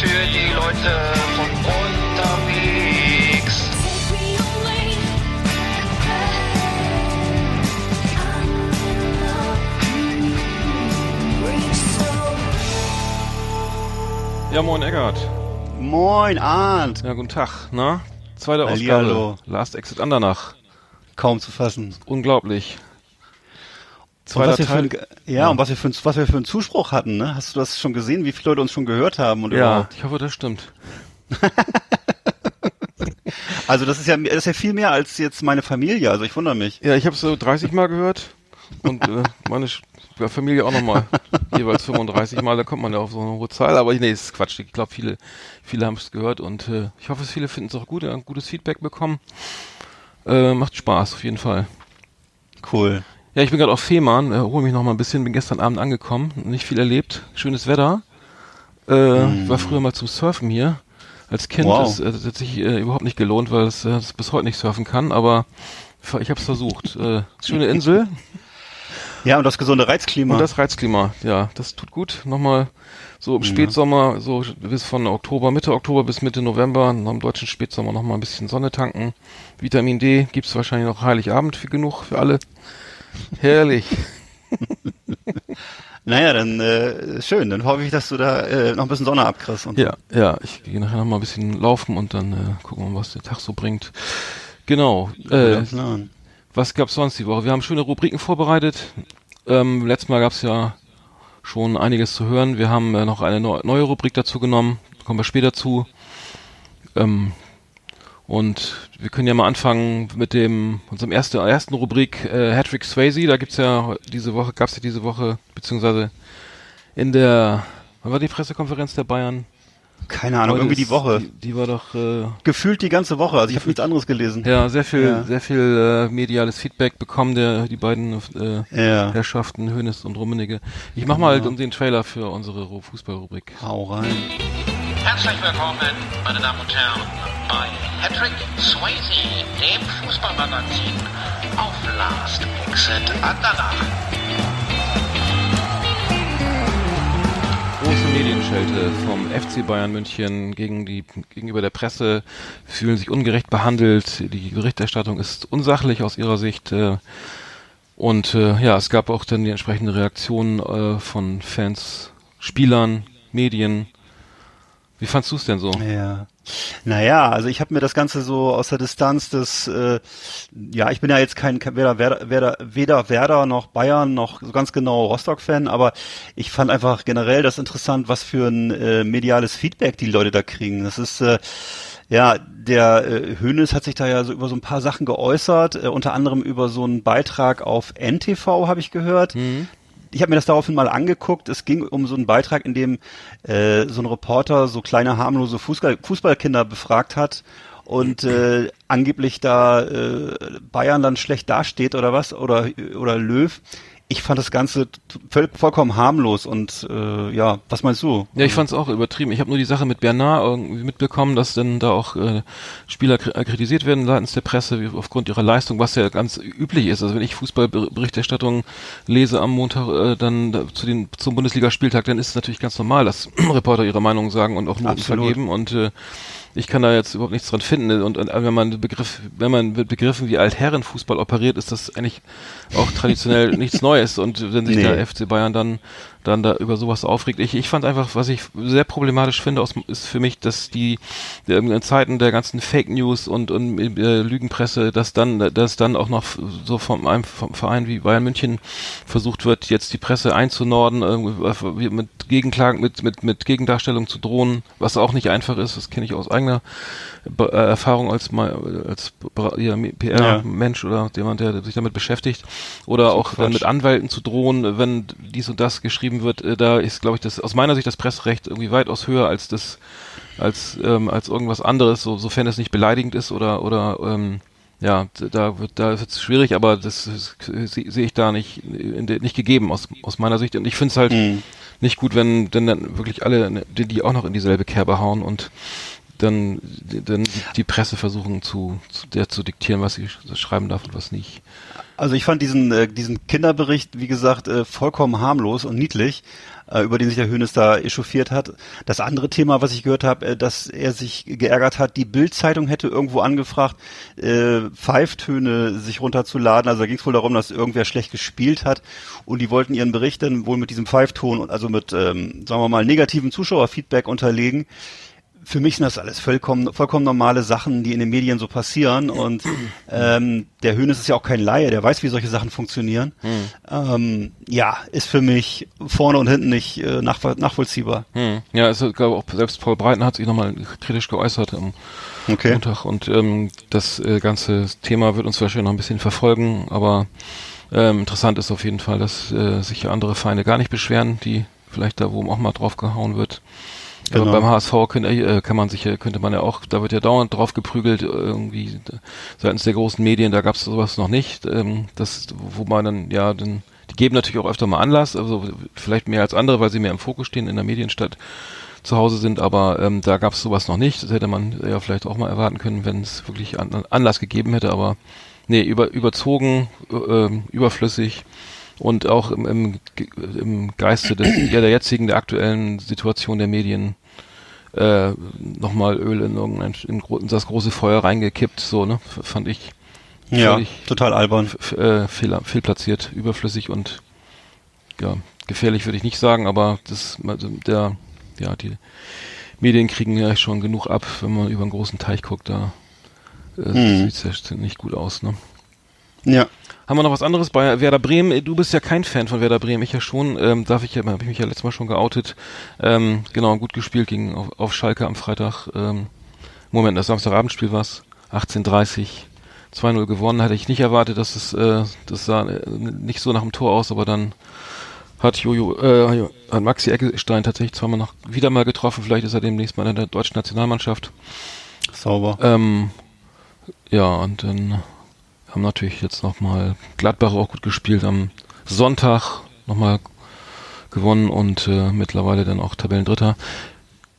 für die Leute von unterwegs. Ja, moin Eckart. Moin, Arndt. Ja, guten Tag. Na? Zweite Hallihallo. Ausgabe. Last Exit Andernach. Kaum zu fassen. Unglaublich. Und Zweiter was wir für ein, ja, und was wir, für was wir für einen Zuspruch hatten, ne? Hast du das schon gesehen, wie viele Leute uns schon gehört haben und Ja, überhaupt? ich hoffe, das stimmt. Also das ist ja, das ist ja viel mehr als jetzt meine Familie, also ich wundere mich. Ja, ich habe es so 30 Mal gehört und äh, meine ja, Familie auch nochmal jeweils 35 Mal. Da kommt man ja auf so eine hohe Zahl. Aber nee, das ist Quatsch. Ich glaube, viele, viele haben es gehört und äh, ich hoffe, viele finden es auch gut, ein gutes Feedback bekommen. Äh, macht Spaß, auf jeden Fall. Cool. Ja, ich bin gerade auf Fehmarn, äh, hole mich noch mal ein bisschen, bin gestern Abend angekommen, nicht viel erlebt, schönes Wetter. Äh, War früher mal zum Surfen hier. Als Kind Wow. das, äh, das hat sich äh, überhaupt nicht gelohnt, weil es äh, bis heute nicht surfen kann, aber ich habe es versucht. Äh, schöne Insel Ja, und das gesunde Reizklima. und das Reizklima, ja, das tut gut. Nochmal so im Spätsommer, so bis von Oktober, Mitte Oktober bis Mitte November, noch im deutschen Spätsommer noch mal ein bisschen Sonne tanken. Vitamin D gibt's wahrscheinlich noch Heiligabend für genug für alle. Herrlich. naja, dann äh, schön. Dann hoffe ich, dass du da äh, noch ein bisschen Sonne abkriegst. Und Ja, ja, ich gehe nachher noch mal ein bisschen laufen und dann äh, gucken wir mal, was der Tag so bringt. Genau. Äh, was gab's sonst die Woche? Wir haben schöne Rubriken vorbereitet. Ähm, letztes Mal gab's ja schon einiges zu hören. Wir haben äh, noch eine neu neue Rubrik dazu genommen. Kommen wir später zu. Ähm, und wir können ja mal anfangen mit dem unserem ersten ersten Rubrik äh, Hattrick Swayze. Da gibt's ja diese Woche gab's ja diese Woche beziehungsweise in der wann war die Pressekonferenz der Bayern? Keine Ahnung, Heute irgendwie die Woche. Die, die war doch äh, Gefühlt die ganze Woche. Also ich habe nichts anderes gelesen. ja sehr viel Ja. sehr viel äh, mediales Feedback bekommen der die beiden äh, Ja. Herrschaften Hönes und Rummenigge. Ich mach mal um den Trailer für unsere Ru- Fußballrubrik. Hau rein. Herzlich willkommen, meine Damen und Herren, bei Patrick Swayze, dem Fußballmagazin auf Last Exit Andernach. Große Medienschelte vom FC Bayern München gegen die gegenüber der Presse fühlen sich ungerecht behandelt. Die Berichterstattung ist unsachlich aus ihrer Sicht. Äh, und äh, ja, es gab auch dann die entsprechende Reaktion äh, von Fans, Spielern, Medien. Wie fandst du es denn so? Ja. Naja, also ich habe mir das Ganze so aus der Distanz des, äh, ja, ich bin ja jetzt kein, weder, Werder, weder, Werder noch Bayern noch so ganz genau Rostock-Fan, aber ich fand einfach generell das interessant, was für ein äh, mediales Feedback die Leute da kriegen. Das ist äh, ja, der äh, Hönes hat sich da ja so über so ein paar Sachen geäußert, äh, unter anderem über so einen Beitrag auf NTV habe ich gehört. Ich habe mir das daraufhin mal angeguckt. Es ging um so einen Beitrag, in dem äh, so ein Reporter so kleine harmlose Fußball Fußballkinder befragt hat und äh, angeblich da äh, Bayern dann schlecht dasteht oder was oder oder Löw. Ich fand das Ganze voll, vollkommen harmlos und äh, ja, was meinst du? Ja, ich fand es auch übertrieben. Ich habe nur die Sache mit Bernard irgendwie mitbekommen, dass dann da auch äh, Spieler äh, kritisiert werden seitens der Presse aufgrund ihrer Leistung, was ja ganz üblich ist. Also wenn ich Fußballberichterstattung lese am Montag äh, dann da, zu den zum Bundesligaspieltag, dann ist es natürlich ganz normal, dass Reporter ihre Meinung sagen und auch Noten Absolut. vergeben und äh, ich kann da jetzt überhaupt nichts dran finden. Und, und wenn man Begriff, wenn man mit Begriffen wie Altherrenfußball operiert, ist das eigentlich auch traditionell nichts Neues. Und wenn sich Nee. der FC Bayern dann dann da über sowas aufregt. Ich, ich fand einfach, was ich sehr problematisch finde, aus, ist für mich, dass die in Zeiten der ganzen Fake News und, und äh, Lügenpresse, dass dann, dass dann auch noch so von einem vom Verein wie Bayern München versucht wird, jetzt die Presse einzunorden, irgendwie mit Gegenklagen, mit, mit, mit Gegendarstellung zu drohen, was auch nicht einfach ist, das kenne ich aus eigener Be- äh, Erfahrung als als ja, PR-Mensch oder jemand, der sich damit beschäftigt. Oder auch dann mit Anwälten zu drohen, wenn dies und das geschrieben wird, äh, da ist, glaube ich, das aus meiner Sicht das Presserecht irgendwie weitaus höher als das, als ähm, als irgendwas anderes, so, sofern es nicht beleidigend ist oder oder ähm, ja, da wird da ist es schwierig, aber das sehe ich da nicht nicht gegeben aus aus meiner Sicht und ich finde es halt Mhm. nicht gut, wenn denn dann wirklich alle die, die auch noch in dieselbe Kerbe hauen und dann, dann die Presse versuchen zu, zu der zu diktieren, was sie schreiben darf und was nicht. Also ich fand diesen, äh, diesen Kinderbericht, wie gesagt, äh, vollkommen harmlos und niedlich, äh, über den sich der Hönes da echauffiert hat. Das andere Thema, was ich gehört habe, äh, dass er sich geärgert hat, die Bildzeitung hätte irgendwo angefragt, äh, Pfeiftöne sich runterzuladen. Also da ging es wohl darum, dass irgendwer schlecht gespielt hat und die wollten ihren Bericht dann wohl mit diesem Pfeifton also mit, ähm, sagen wir mal, negativen Zuschauerfeedback unterlegen für mich sind das alles vollkommen, vollkommen normale Sachen, die in den Medien so passieren. Und ähm, der Hönes ist ja auch kein Laie, der weiß, wie solche Sachen funktionieren. Hm. Ähm, ja, ist für mich vorne und hinten nicht äh, nach, nachvollziehbar. Hm. Ja, also, ich glaube auch selbst Paul Breiten hat sich nochmal kritisch geäußert am okay. Montag. Und ähm, das äh, ganze Thema wird uns wahrscheinlich noch ein bisschen verfolgen, aber ähm, interessant ist auf jeden Fall, dass äh, sich andere Feinde gar nicht beschweren, die vielleicht da wo auch mal drauf gehauen wird. Genau. Aber beim HSV kann, äh, kann man sich, könnte man ja auch, da wird ja dauernd drauf geprügelt, irgendwie seitens der großen Medien, da gab es sowas noch nicht. Ähm, das, wo man dann, ja, dann, die geben natürlich auch öfter mal Anlass, also vielleicht mehr als andere, weil sie mehr im Fokus stehen in der Medienstadt zu Hause sind, aber ähm, da gab es sowas noch nicht. Das hätte man ja vielleicht auch mal erwarten können, wenn es wirklich an, Anlass gegeben hätte, aber nee, über, überzogen, äh, überflüssig und auch im, im, im Geiste des, ja, der jetzigen, der aktuellen Situation der Medien äh, nochmal Öl in irgendein in, in das große Feuer reingekippt, so, ne? Fand ich. Ja, total albern. Äh, fehl, fehlplatziert, überflüssig und ja, gefährlich würde ich nicht sagen, aber das also der, ja, die Medien kriegen ja schon genug ab, wenn man über einen großen Teich guckt, da äh, hm. sieht es nicht gut aus, ne? Ja. Haben wir noch was anderes bei Werder Bremen? Du bist ja kein Fan von Werder Bremen, ich ja schon. Ähm, darf ich habe ich mich ja letztes Mal schon geoutet. Ähm, genau, gut gespielt gegen auf, auf Schalke am Freitag. Ähm, Moment, das Samstagabendspiel war's. 18:30. 2-0 gewonnen, hatte ich nicht erwartet, dass es äh, das sah äh, nicht so nach dem Tor aus, aber dann hat Jojo, äh, hat Maxi Eckestein tatsächlich zweimal noch wieder mal getroffen. Vielleicht ist er demnächst mal in der deutschen Nationalmannschaft. Sauber. Ähm, ja, und dann haben natürlich jetzt nochmal Gladbach auch gut gespielt am Sonntag nochmal gewonnen und äh, mittlerweile dann auch Tabellendritter.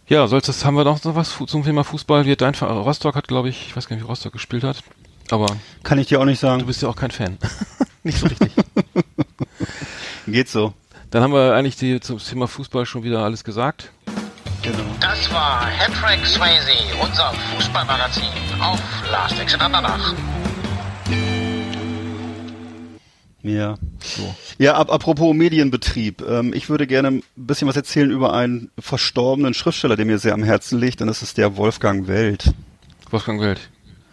Ja, soll's das haben wir doch noch was zum Thema Fußball. Wir dein Rostock hat, glaube ich, ich weiß gar nicht, wie Rostock gespielt hat, aber kann ich dir auch nicht sagen. Du bist ja auch kein Fan. nicht so richtig. Geht so. Dann haben wir eigentlich die, zum Thema Fußball schon wieder alles gesagt. Genau. Das war Hattrick Swayze, unser Fußballmagazin auf Last Exit Andernach. Ja. So. Ja, ab, apropos Medienbetrieb. Ähm, ich würde gerne ein bisschen was erzählen über einen verstorbenen Schriftsteller, der mir sehr am Herzen liegt, und das ist der Wolfgang Welt. Wolfgang Welt.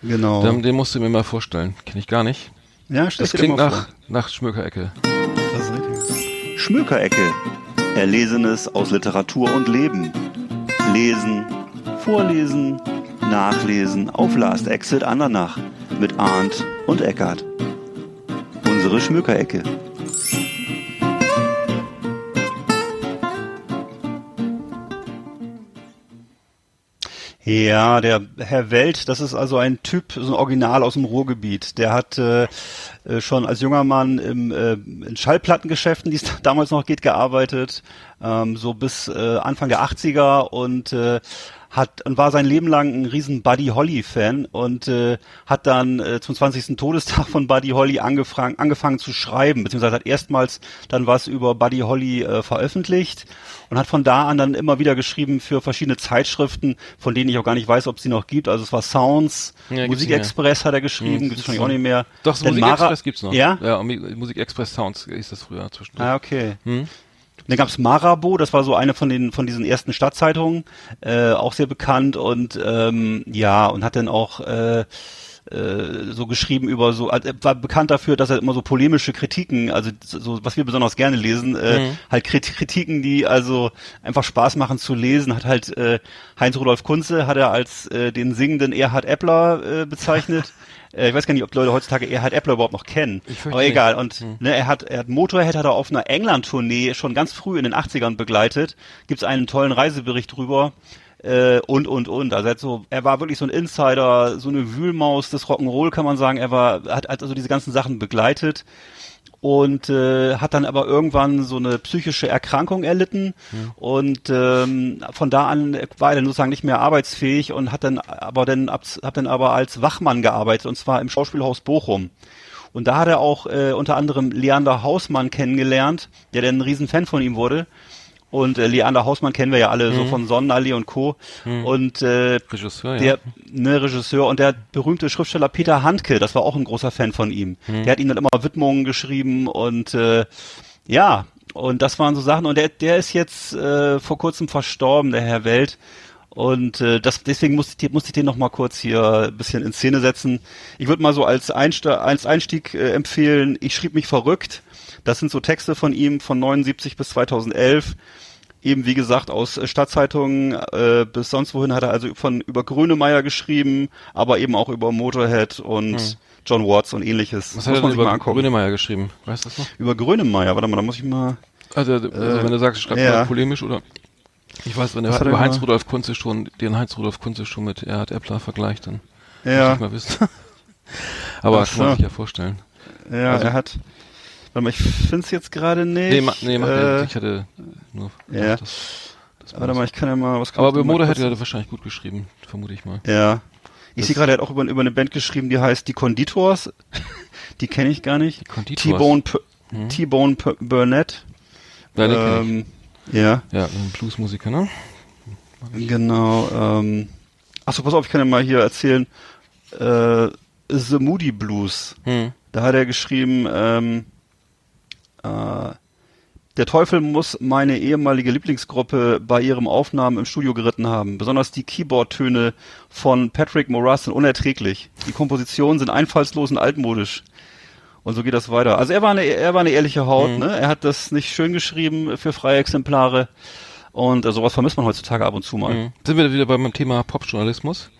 Genau. Den, den musst du mir mal vorstellen. Kenne ich gar nicht. Ja, Das klingt nach, nach Schmökerecke. Das ist richtig. Schmökerecke. Erlesenes aus Literatur und Leben. Lesen, vorlesen, nachlesen auf Last Exit Andernach mit Arndt und Eckart unsere Schmückerecke. Ja, der Herr Welt, das ist also ein Typ, so ein Original aus dem Ruhrgebiet. Der hat äh, äh schon als junger Mann im, äh, in Schallplattengeschäften, die es damals noch geht, gearbeitet, ähm, so bis äh, Anfang der 80er und äh, hat und war sein Leben lang ein riesen Buddy Holly Fan und äh, hat dann äh, zum 20. Todestag von Buddy Holly angefangen angefangen zu schreiben, beziehungsweise hat erstmals dann was über Buddy Holly äh, veröffentlicht und hat von da an dann immer wieder geschrieben für verschiedene Zeitschriften, von denen ich auch gar nicht weiß, ob es die noch gibt. Also es war Sounds, ja, Musikexpress hat er geschrieben, hm, gibt es wahrscheinlich auch nicht mehr. Doch, Musikexpress gibt's noch. Ja? Ja, Musikexpress Sounds ist das früher zwischen. Ah, okay. Hm? Dann gab's Marabo, das war so eine von den von diesen ersten Stadtzeitungen, äh, auch sehr bekannt und ähm, ja und hat dann auch äh, äh, so geschrieben über so, also war bekannt dafür, dass er immer so polemische Kritiken, also so was wir besonders gerne lesen, äh, mhm. halt Kritiken, die also einfach Spaß machen zu lesen, hat halt äh, Heinz Rudolf Kunze hat er als äh, den singenden Erhard Eppler äh, bezeichnet. Äh, ich weiß gar nicht, ob Leute heutzutage Erhard Eppler überhaupt noch kennen. Aber egal. Und hm. ne, er hat, er hat Motorhead hat er auf einer England-Tournee schon ganz früh in den 80ern begleitet. Gibt's einen tollen Reisebericht drüber. Äh, und und und. Also er, hat so, er war wirklich so ein Insider, so eine Wühlmaus des Rock'n'Roll kann man sagen. Er war, hat, hat also diese ganzen Sachen begleitet und äh, hat dann aber irgendwann so eine psychische Erkrankung erlitten Hm. und ähm, von da an war er dann sozusagen nicht mehr arbeitsfähig und hat dann aber dann hat dann aber als Wachmann gearbeitet und zwar im Schauspielhaus Bochum. Und da hat er auch äh, unter anderem Leander Hausmann kennengelernt, der dann ein Riesenfan von ihm wurde. Und äh, Leander Hausmann kennen wir ja alle, so von Sonnenallee und Co. Und äh, Regisseur, ja. der ne, Regisseur und der berühmte Schriftsteller Peter Handke, das war auch ein großer Fan von ihm. Der hat ihm dann immer Widmungen geschrieben und äh, ja, und das waren so Sachen. Und der, der ist jetzt äh, vor kurzem verstorben, der Herr Welt. Und äh, das, deswegen musste ich, musste ich den noch mal kurz hier ein bisschen in Szene setzen. Ich würde mal so als, Einste als Einstieg äh, empfehlen, ich schrieb mich verrückt. Das sind so Texte von ihm von 79 bis 2011 eben wie gesagt aus äh, Stadtzeitungen äh, bis sonst wohin hat er also von über Grönemeyer geschrieben, aber eben auch über Motorhead und John Watts und ähnliches. Was hat er denn über. Grönemeyer geschrieben? Weißt du das noch? über Grönemeyer, warte mal, da muss ich mal. Also, also wenn du sagst, schreib ja. mal polemisch oder ich weiß, wenn er er über gemacht? Heinz-Rudolf Kunze schon, den Heinz-Rudolf Kunze schon mit Erhard Eppler vergleicht, dann muss Ja, ich mal wissen. Aber Ach kann man sich ja vorstellen. ja, also- er hat. Warte mal, ich find's jetzt gerade nicht. Nee, ma, nee mach äh, ich hatte nur ja. das, das Warte mal, ich kann ja mal was. Aber kurz- hat er wahrscheinlich gut geschrieben, vermute ich mal. Ja. Ich Das- sehe gerade, er hat auch über, über eine Band geschrieben, die heißt Die Konditors. die kenne ich gar nicht. T-Bone Hm. T-Bone Burnett. Ja, ähm, ja. Ja, ein Bluesmusiker, ne? Genau. Ähm, achso, pass auf, ich kann ja mal hier erzählen. Äh, The Moody Blues. Hm. Da hat er geschrieben, ähm, äh, der Teufel muss meine ehemalige Lieblingsgruppe bei ihrem Aufnahmen im Studio geritten haben. Besonders die Keyboard-Töne von Patrick Moraz sind unerträglich. Die Kompositionen sind einfallslos und altmodisch. Und so geht das weiter. Also er war eine, er war eine ehrliche Haut, Mhm. ne? Er hat das nicht schön geschrieben für freie Exemplare. Und äh, sowas vermisst man heutzutage ab und zu mal. Mhm. Sind wir wieder beim Thema Popjournalismus?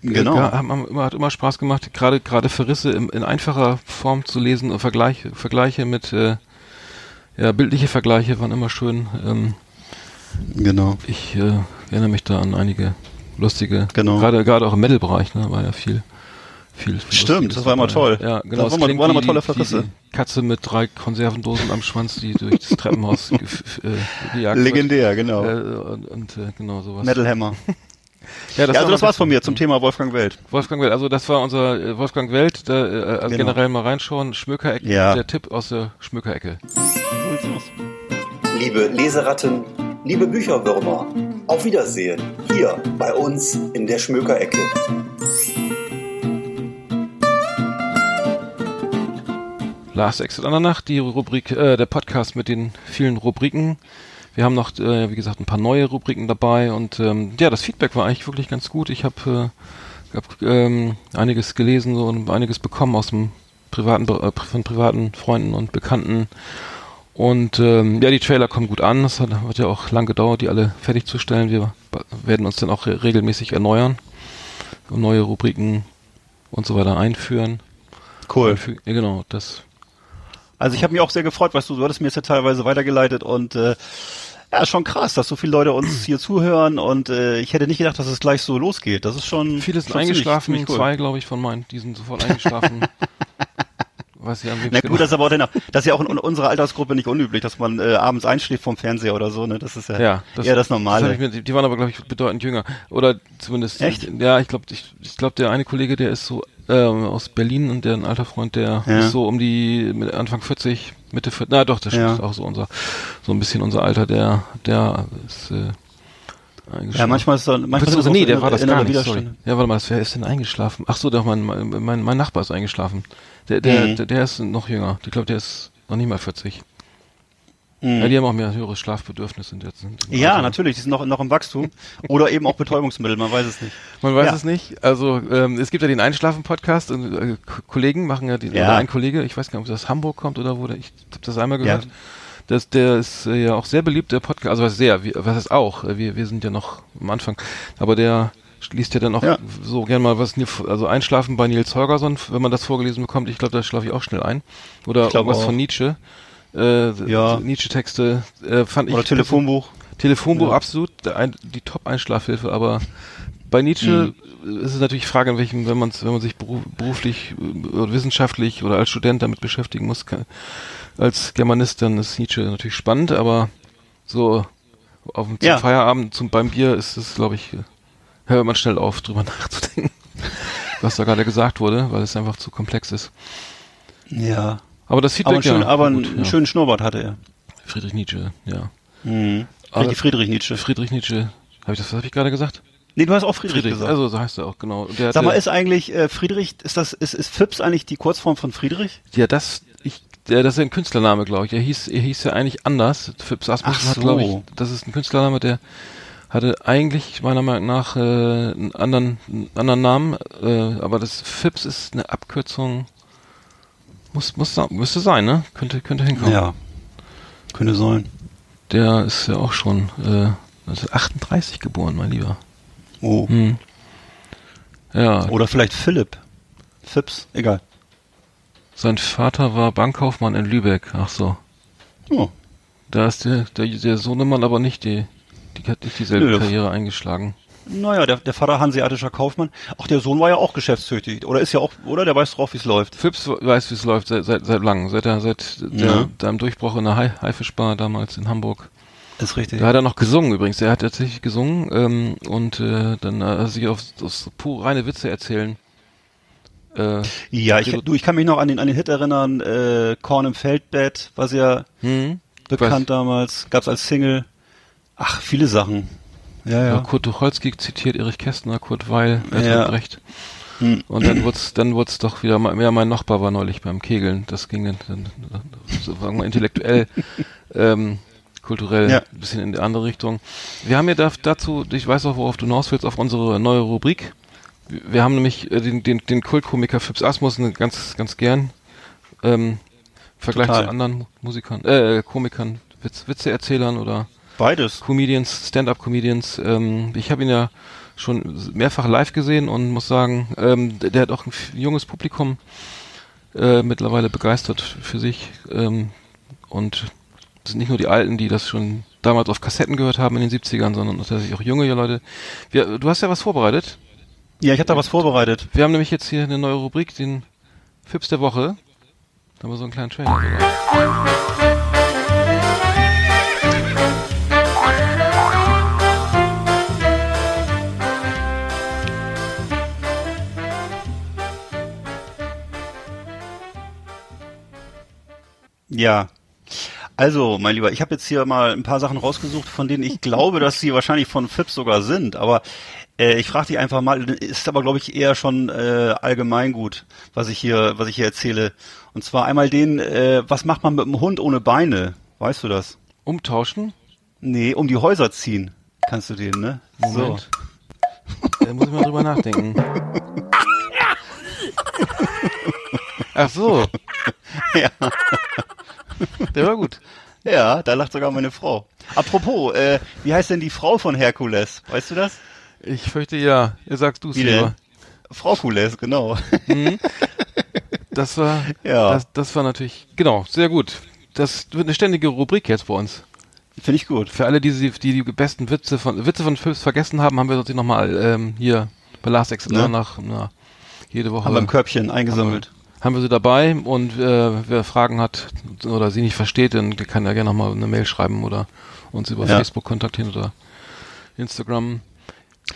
Genau. Ja, haben, hat immer Spaß gemacht, gerade gerade Verrisse in, in einfacher Form zu lesen und Vergleiche, Vergleiche mit äh, ja, bildliche Vergleiche waren immer schön. Ähm, Genau. ich äh, erinnere mich da an einige lustige, Genau. gerade gerade auch im Metal-Bereich, ne, war ja viel, viel. viel Stimmt, das war immer toll. Ja, genau. Das es war immer- tolle Verrisse. Katze mit drei Konservendosen am Schwanz, die durch das Treppenhaus äh, gejagt Legendär, genau. wird. Äh, und und äh, genau sowas. Metal Hammer. Ja, ja, also war das war's von mir zum Thema Wolfgang Welt. Wolfgang Welt, also das war unser äh, Wolfgang Welt, da, äh, also Genau. generell mal reinschauen, Schmökerecke, Ja. der Tipp aus der Schmökerecke. Liebe Leseratten, liebe Bücherwürmer, auf Wiedersehen hier bei uns in der Schmökerecke. Last Exit an der Nacht, die Rubrik, äh, der Podcast mit den vielen Rubriken. Wir haben noch, äh, wie gesagt, ein paar neue Rubriken dabei und ähm, ja, das Feedback war eigentlich wirklich ganz gut. Ich habe äh, hab, ähm, einiges gelesen so, und einiges bekommen aus dem privaten, äh, von privaten Freunden und Bekannten. Und ähm, ja, die Trailer kommen gut an. Es hat, hat ja auch lang gedauert, die alle fertigzustellen. Wir werden uns dann auch re regelmäßig erneuern und neue Rubriken und so weiter einführen. Cool. Einfü- Ja, genau, das Also ich habe mich auch sehr gefreut, weißt du, du hattest mir jetzt ja teilweise weitergeleitet und äh, ja, schon krass, dass so viele Leute uns hier zuhören und äh, ich hätte nicht gedacht, dass es gleich so losgeht. Das ist schon Viele sind eingeschlafen, cool. zwei, glaube ich, von meinen, die sind sofort eingeschlafen. Weiß ich an wem Na gut, das ist aber auch in, das ist ja auch in unserer Altersgruppe nicht unüblich, dass man äh, abends einschläft vom Fernseher oder so, ne? Das ist ja, ja, eher das Normale. ich mir, die, waren aber, glaube ich, bedeutend jünger. Oder zumindest. Echt? Ja, ich glaube, ich, ich glaube, der eine Kollege, der ist so ähm, aus Berlin und der ein alter Freund, der Ja. ist so um die mit Anfang 40, Mitte 40. Na doch, das Ja. ist auch so unser, so ein bisschen unser Alter, der, der ist äh. Ja, manchmal ist dann manchmal ist es nee, der war das gar nicht, sorry. Ja, warte mal, wer ist denn eingeschlafen? Ach so, doch, mein, mein, mein, Nachbar ist eingeschlafen. Der, der, Mhm. der, der ist noch jünger. Ich glaube, der ist noch nicht mal 40. Mhm. Ja, die haben auch mehr höheres Schlafbedürfnis sind jetzt. Sind Ja, Alter. natürlich, die sind noch, noch im Wachstum. Oder eben auch Betäubungsmittel, man weiß es nicht. Man weiß Ja. es nicht. Also ähm, es gibt ja den Einschlafen-Podcast und äh, Kollegen machen ja, die, Ja. oder ein Kollege, ich weiß gar nicht, ob das aus Hamburg kommt oder wo, ich habe das einmal gehört. Ja. Das, der ist äh, ja auch sehr beliebt, der Podcast, also was sehr, was ist auch, äh, wir, wir sind ja noch am Anfang, aber der liest ja dann auch Ja. so gern mal was, also Einschlafen bei Nils Holgersson, wenn man das vorgelesen bekommt, ich glaube, da schlafe ich auch schnell ein. Oder irgendwas auch. von Nietzsche. Äh, Ja. Nietzsche-Texte äh, fand ich Oder Telefonbuch. Telefonbuch Ja. absolut die Top-Einschlafhilfe, aber bei Nietzsche ist es natürlich Frage, in welchem, wenn man wenn man sich beru- beruflich äh, oder wissenschaftlich oder als Student damit beschäftigen muss, kann, als Germanist, dann ist Nietzsche natürlich spannend, aber so auf dem zum Ja. Feierabend zum beim Bier ist es, glaube ich, hört man schnell auf, drüber nachzudenken, was da gerade gesagt wurde, weil es einfach zu komplex ist. Ja. Aber das Aber, Feedback einen schönen, ja, aber gut, einen ja. schönen Schnurrbart hatte er. Friedrich Nietzsche, ja. Mhm. Aber- Friedrich Nietzsche. Friedrich Nietzsche, habe ich das, was habe ich gerade gesagt? Nee, du hast auch Friedrich, gesagt. also so heißt er auch, genau. Der Sag mal, ist eigentlich äh, Friedrich, ist das, ist, ist Phipps eigentlich die Kurzform von Friedrich? Ja, das, der, das ist ein Künstlername, glaube ich. Er hieß, er hieß ja eigentlich anders. Phipps Asmussen Ach hat, glaube ich, so. das ist ein Künstlername, der hatte eigentlich meiner Meinung nach äh, einen anderen, einen anderen Namen, äh, aber das Phipps ist eine Abkürzung. Muss, muss, müsste sein, ne? Könnte, könnte hinkommen. Ja. Könnte sein. Der ist ja auch schon äh, 1938 geboren, mein Lieber. Oh. Hm. Ja, Oder vielleicht Philipp. Phipps, egal. Sein Vater war Bankkaufmann in Lübeck. Ach so. Oh. Da ist der, der, der Sohnemann aber nicht die, die hat nicht dieselbe Nö. Karriere eingeschlagen. Naja, der, der Vater hanseatischer Kaufmann. Ach, der Sohn war ja auch geschäftstüchtig. Oder ist ja auch, oder? Der weiß drauf, wie es läuft. Phipps weiß, wie es läuft seit, seit, seit langem, seit er, seit der, Ja. seinem Durchbruch in der Hai- Haifischbar damals in Hamburg. Ist richtig. Da hat er noch gesungen übrigens. Er hat tatsächlich gesungen ähm, und äh, dann hat er sich auf, auf so pure reine Witze erzählen. Äh, Ja, ich, du, ich kann mich noch an den, an den Hit erinnern, äh, Korn im Feldbett, war sehr hm? bekannt damals, gab's als Single. Ach, viele Sachen. Ja, Ja. Kurt Tucholsky zitiert Erich Kästner, Kurt Weil, Bertolt Ja. Brecht. Hm. Und dann wurd's, dann wurd's doch wieder mal, ja, mein Nachbar war neulich beim Kegeln. Das ging dann, dann so sagen wir intellektuell, ähm, kulturell Ja. ein bisschen in die andere Richtung. Wir haben ja da, dazu, ich weiß auch, worauf du hinaus willst, auf unsere neue Rubrik. Wir haben nämlich äh, den, den, den Kultkomiker Phipps Asmussen ganz, ganz gern. Ähm, im Vergleich Total. zu anderen Musikern, äh, Komikern, Witz, Witzeerzählern oder Beides. Comedians, Stand-up-Comedians. Ähm, ich habe ihn ja schon mehrfach live gesehen und muss sagen, ähm, der, der hat auch ein junges Publikum äh, mittlerweile begeistert für sich. Ähm, und das sind nicht nur die Alten, die das schon damals auf Kassetten gehört haben in den 70ern, sondern tatsächlich auch junge Leute. Wir, du hast ja was vorbereitet. Ja, ich habe da was vorbereitet. Wir haben nämlich jetzt hier eine neue Rubrik, den Fips der Woche. Da haben wir so einen kleinen Trailer sogar. Ja. Also, mein Lieber, ich habe jetzt hier mal ein paar Sachen rausgesucht, von denen ich glaube, dass sie wahrscheinlich von Phipps sogar sind. Aber äh, ich frage dich einfach mal, ist aber, glaube ich, eher schon äh, allgemeingut, was ich hier, was ich hier erzähle. Und zwar einmal den, äh, was macht man mit einem Hund ohne Beine? Weißt du das? Umtauschen. Nee, um die Häuser ziehen. Kannst du den, ne? Moment. Da muss ich mal drüber nachdenken. Ach so, So. Ja. der war gut. ja, da lacht sogar meine Frau. Apropos, äh, wie heißt denn die Frau von Herkules? Weißt du das? Ich fürchte ja. Ihr sagst du es lieber. Frau Kules, genau. Das war, Ja. das, das war natürlich, genau, sehr gut. Das wird eine ständige Rubrik jetzt bei uns. Finde ich gut. Für alle, die die, die, besten Witze von Witze von Philips vergessen haben, haben wir natürlich nochmal ähm, hier bei Last Exit Ne? nach na, jede Woche Haben wir im Körbchen eingesammelt. haben wir sie dabei und äh, wer Fragen hat oder sie nicht versteht, dann kann er gerne nochmal eine Mail schreiben oder uns über Ja. Facebook kontaktieren oder Instagram.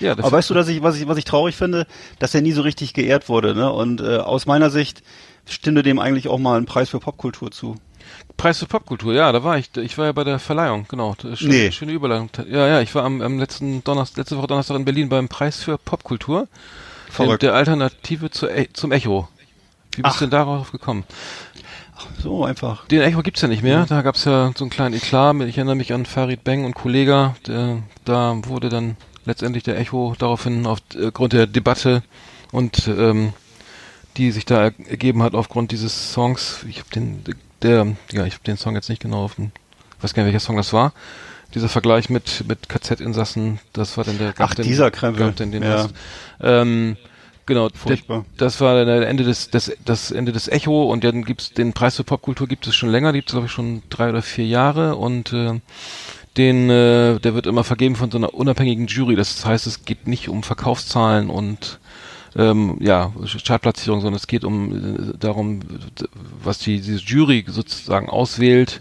Ja, das Aber weißt du, dass ich, was ich, was ich traurig finde, dass er nie so richtig geehrt wurde, ne? Und äh, aus meiner Sicht stünde dem eigentlich auch mal ein Preis für Popkultur zu. Preis für Popkultur, ja, da war ich. Ich war ja bei der Verleihung, genau. Schöne, Nee. schöne Überleitung. Ja, ja, ich war am, am letzten Donnerstag, letzte Woche Donnerstag in Berlin beim Preis für Popkultur. Der, Verrückt. der Alternative zu, E- zum Echo. Wie bist Ach. du denn darauf gekommen? So einfach. Den Echo gibt's ja nicht mehr. Da gab's ja so einen kleinen Eklat. Ich erinnere mich an Farid Beng und Kollega. Der, da wurde dann letztendlich der Echo daraufhin aufgrund der Debatte und ähm, die sich da er- ergeben hat aufgrund dieses Songs. Ich habe den, der, ja, ich habe den Song jetzt nicht genau auf dem, weiß gar nicht welcher Song das war. Dieser Vergleich mit mit KZ-Insassen, das war dann der. Ach, den, dieser Krempel. dann den Ja. Ähm, genau. Der, Furchtbar. das war der Ende des, das, das Ende des Echo und dann gibt's den Preis für Popkultur gibt es schon länger, die gibt's glaube ich schon drei oder vier Jahre und äh, den, äh, der wird immer vergeben von so einer unabhängigen Jury. Das heißt, es geht nicht um Verkaufszahlen und ähm, ja, Chartplatzierung, sondern es geht um äh, darum, was die diese Jury sozusagen auswählt.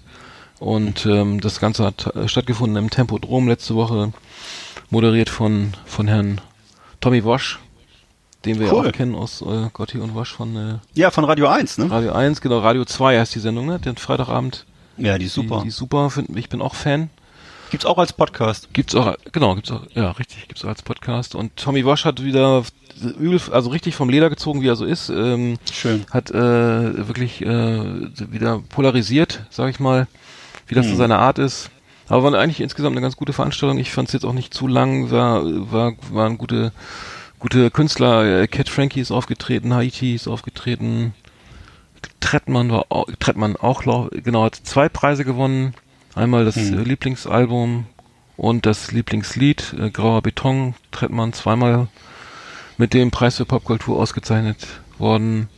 Und ähm, das Ganze hat äh, stattgefunden im Tempodrom letzte Woche, moderiert von von Herrn Tommy Wosch, den wir Cool. ja auch kennen aus äh, Gotti und Wosch von äh, Ja, von Radio 1, ne? Radio 1, genau, Radio 2 heißt die Sendung, ne? Den Freitagabend. Ja, die ist super. Die, die ist super, find, ich bin auch Fan. Gibt's auch als Podcast. Gibt's auch, genau, gibt's auch, ja, richtig, gibt's auch als Podcast. Und Tommy Wash hat wieder übel, also richtig vom Leder gezogen, wie er so ist. Ähm, Schön. hat äh, wirklich äh, wieder polarisiert, sag ich mal, wie das so Hm. seine Art ist. Aber war eigentlich insgesamt eine ganz gute Veranstaltung. Ich fand es jetzt auch nicht zu lang, war, war, waren gute, gute Künstler. Äh, Cat Frankie ist aufgetreten, Haiti ist aufgetreten, Trettmann war auch, Trettmann auch, lau- genau, hat zwei Preise gewonnen. Einmal das Hm. äh, Lieblingsalbum und das Lieblingslied, äh, Grauer Beton, Trettmann zweimal mit dem Preis für Popkultur ausgezeichnet worden.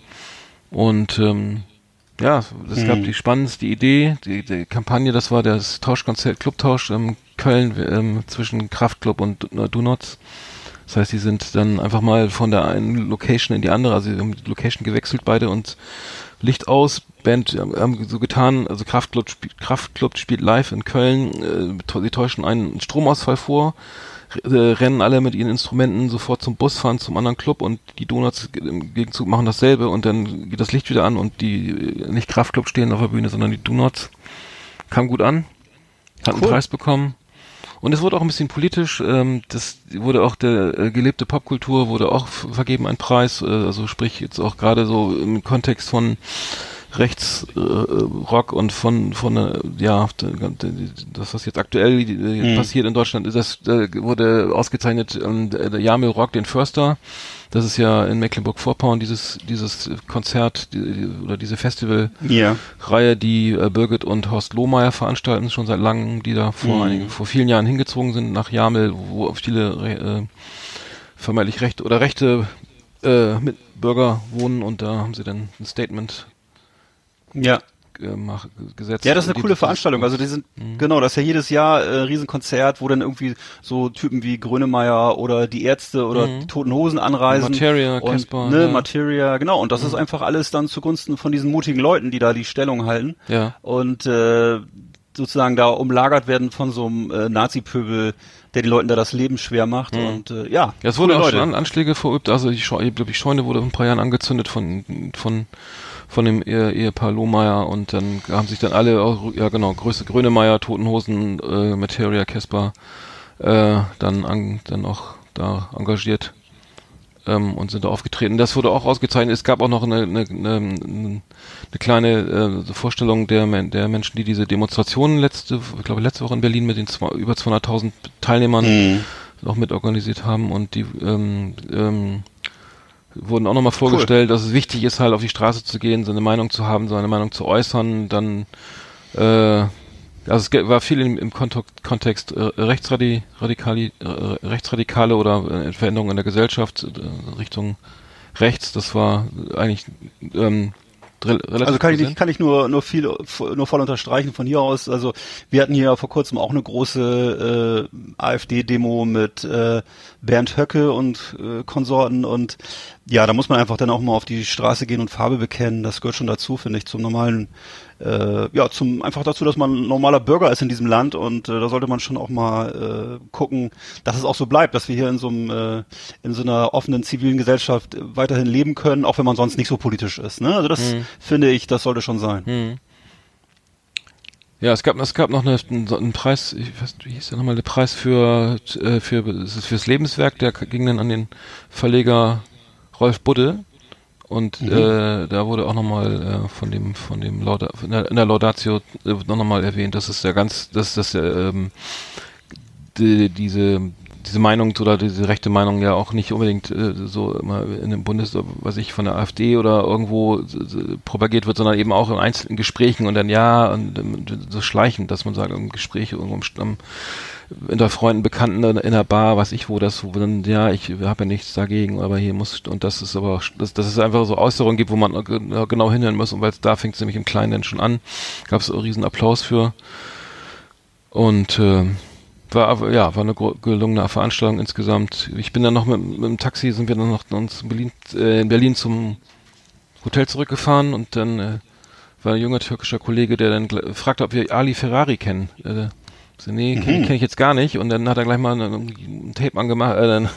Und ähm, ja, es Hm. gab die spannendste Idee, die, die Kampagne, das war das Tauschkonzert, Clubtausch in Köln ähm, zwischen Kraftclub und äh, Donuts. Das heißt, die sind dann einfach mal von der einen Location in die andere, also sie haben die Location gewechselt beide und Licht aus, Band haben so getan, also Kraftclub, spielt- Kraftclub spielt live in Köln, äh, sie täuschen einen Stromausfall vor, äh, rennen alle mit ihren Instrumenten sofort zum Bus, fahren zum anderen Club und die Donuts im Gegenzug machen dasselbe und dann geht das Licht wieder an und die äh, nicht Kraftclub stehen auf der Bühne, sondern die Donuts. Kam gut an, hat einen Cool. Preis bekommen. Und es wurde auch ein bisschen politisch, ähm, das wurde auch der äh, gelebte Popkultur wurde auch vergeben ein Preis, äh, also sprich jetzt auch gerade so im Kontext von Rechts äh, Rock und von von äh, ja das was jetzt aktuell äh, Mhm. passiert in Deutschland ist das äh, wurde ausgezeichnet ähm, der der Jamil Rock den Förster das ist ja in Mecklenburg-Vorpommern dieses dieses Konzert die, oder diese Festival Ja. Reihe, die äh, Birgit und Horst Lohmeier veranstalten, schon seit langem, die da vor, Mhm. einigen, vor vielen Jahren hingezogen sind nach Jamel, wo viele äh, vermeintlich rechte oder rechte äh, Mitbürger wohnen und da haben sie dann ein Statement Ja. gemacht, gesetzt. Ja, das ist eine coole Veranstaltung. Also die sind, Mhm. genau, das ist ja jedes Jahr äh, Riesenkonzert, wo dann irgendwie so Typen wie Grönemeyer oder die Ärzte oder Mhm. die Toten Hosen anreisen. Materia, und, Casper, Ne, ja. Mhm. Materia, genau. Und das ist einfach alles dann zugunsten von diesen mutigen Leuten, die da die Stellung halten. Ja. Und äh, sozusagen da umlagert werden von so einem äh, Nazi-Pöbel, der den Leuten da das Leben schwer macht. Und äh, ja, Ja, es wurde coole auch schon an Anschläge verübt. Also Scheu ich glaube, die Scheune wurde vor ein paar Jahren angezündet von von von dem Ehe, Ehepaar Lohmeier und dann haben sich dann alle, auch, ja genau, Größe Grönemeyer, Totenhosen, äh, Materia, Casper, äh, dann an, dann auch da engagiert ähm, und sind da aufgetreten. Das wurde auch ausgezeichnet. Es gab auch noch eine, eine, eine, eine kleine äh, Vorstellung der, der Menschen, die diese Demonstrationen letzte, ich glaube letzte Woche in Berlin mit den zwei, über 200.000 Teilnehmern Mhm. auch mit organisiert haben und die ähm, ähm, wurden auch nochmal vorgestellt, dass es wichtig ist, halt auf die Straße zu gehen, seine Meinung zu haben, seine Meinung zu äußern, dann äh, also es war viel im, im Kontext äh, Rechtsradi Radikali, äh, Rechtsradikale oder äh, Veränderungen in der Gesellschaft äh, Richtung rechts, das war eigentlich ähm, re relativ Also kann ich, kann ich nur, nur viel, nur voll unterstreichen von hier aus. Also wir hatten hier vor kurzem auch eine große äh, AfD-Demo mit äh, Bernd Höcke und äh, Konsorten und ja, da muss man einfach dann auch mal auf die Straße gehen und Farbe bekennen. Das gehört schon dazu, finde ich, zum normalen, äh, ja, zum einfach dazu, dass man ein normaler Bürger ist in diesem Land und äh, da sollte man schon auch mal äh, gucken, dass es auch so bleibt, dass wir hier in so einem, äh, in so einer offenen zivilen Gesellschaft weiterhin leben können, auch wenn man sonst nicht so politisch ist. Ne? Also das Mhm. finde ich, das sollte schon sein. Hm. Ja, es gab, es gab noch eine, einen, Preis, ich weiß, nicht, wie hieß der nochmal, der Preis für, äh, für, es ist fürs Lebenswerk, der ging dann an den Verleger Rolf Budde. Und Mhm. äh, da wurde auch nochmal äh, von dem, von dem Lauda, in der, in der Laudatio äh, noch nochmal erwähnt, dass es ja ganz, dass das ähm, die, diese diese Meinung oder diese rechte Meinung ja auch nicht unbedingt äh, so immer in dem Bundes, was ich von der AfD oder irgendwo propagiert wird, sondern eben auch in einzelnen Gesprächen und dann ja und ähm, so schleichend, dass man sagt, im Gespräch irgendwo am, am unter Freunden, Bekannten in der Bar, weiß ich wo, das wo dann ja, ich habe ja nichts dagegen, aber hier muss und das ist aber auch, dass, dass es einfach so Äußerungen gibt, wo man ge- genau hinhören muss und weil da fängt es nämlich im Kleinen dann schon an, gab es riesen Applaus für Und äh, war ja, war eine gelungene Veranstaltung insgesamt. Ich bin dann noch mit, mit dem Taxi, sind wir dann noch uns in Berlin, äh, in Berlin zum Hotel zurückgefahren und dann äh, war ein junger türkischer Kollege, der dann fragte, ob wir Ali Ferrari kennen. Äh, so, nee, kenne Mhm. kenn ich jetzt gar nicht. Und dann hat er gleich mal ein, ein Tape angemacht, äh, ein,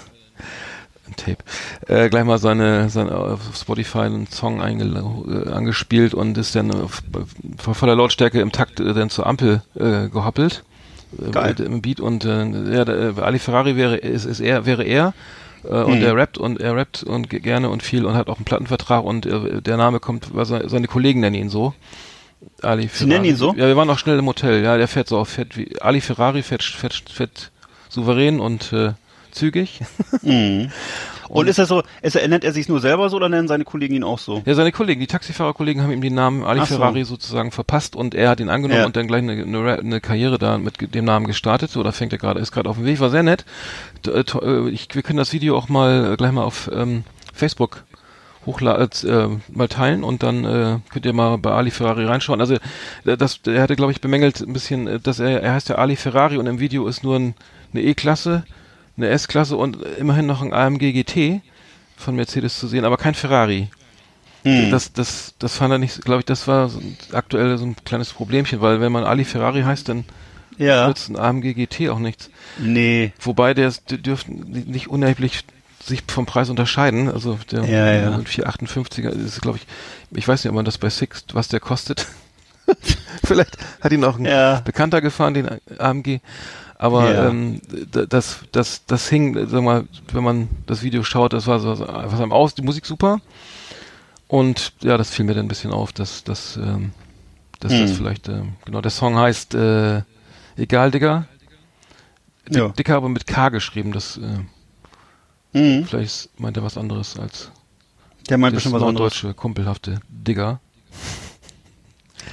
Tape, äh, gleich mal seine, seine auf Spotify einen Song äh, angespielt und ist dann auf, vor voller Lautstärke im Takt äh, dann zur Ampel äh, gehoppelt. Äh, Geil. mit- Im Beat und äh, ja, der, Ali Ferrari wäre ist, ist er wäre er äh, und Mhm. er rappt und er rappt und ge- gerne und viel und hat auch einen Plattenvertrag und äh, der Name kommt, weil se- seine Kollegen nennen ihn so. Ali Sie nennen ihn so? Ja, wir waren auch schnell im Hotel. Ja, der fährt so auf fährt wie Ali Ferrari fährt fährt, fährt souverän und äh, zügig. Mhm. Und ist er so, ist er, nennt er sich nur selber so oder nennen seine Kollegen ihn auch so? Ja, seine Kollegen, die Taxifahrerkollegen haben ihm den Namen Ali Ach so. Ferrari sozusagen verpasst und er hat ihn angenommen Ja. und dann gleich eine, eine, eine Karriere da mit dem Namen gestartet. Oder fängt er gerade, ist gerade auf dem Weg, war sehr nett. Äh, äh, Ich, wir können das Video auch mal äh, gleich mal auf ähm, Facebook hochladen, äh, mal teilen und dann äh, könnt ihr mal bei Ali Ferrari reinschauen. Also äh, das, er hatte, glaube ich, bemängelt ein bisschen, äh, dass er, er heißt ja Ali Ferrari und im Video ist nur ein, eine E-Klasse, eine S-Klasse und immerhin noch ein AMG GT von Mercedes zu sehen, aber kein Ferrari. Mhm. Das, das, das fand er nicht, glaube ich, das war so ein, aktuell so ein kleines Problemchen, weil wenn man Ali Ferrari heißt, dann ja. nützt ein AMG GT auch nichts. Nee. Wobei der dürften nicht unerheblich sich vom Preis unterscheiden. Also der Ja, ja. 458er ist, glaube ich, ich weiß nicht, ob man das bei Sixt, was der kostet. Vielleicht hat ihn auch ein Ja. Bekannter gefahren, den AMG. Aber Ja. ähm, das, das, das hing, sag mal, wenn man das Video schaut, das war so so einfach am Aus, die Musik super. Und ja, das fiel mir dann ein bisschen auf, dass, dass, ähm, dass das Hm. vielleicht, ähm, genau, der Song heißt äh, Egal, Digga. Dick, Ja. Dicker, aber mit K geschrieben. Das äh, Mhm. vielleicht meint er was anderes als Der meint bestimmt was anderes. norddeutsche kumpelhafte Digger.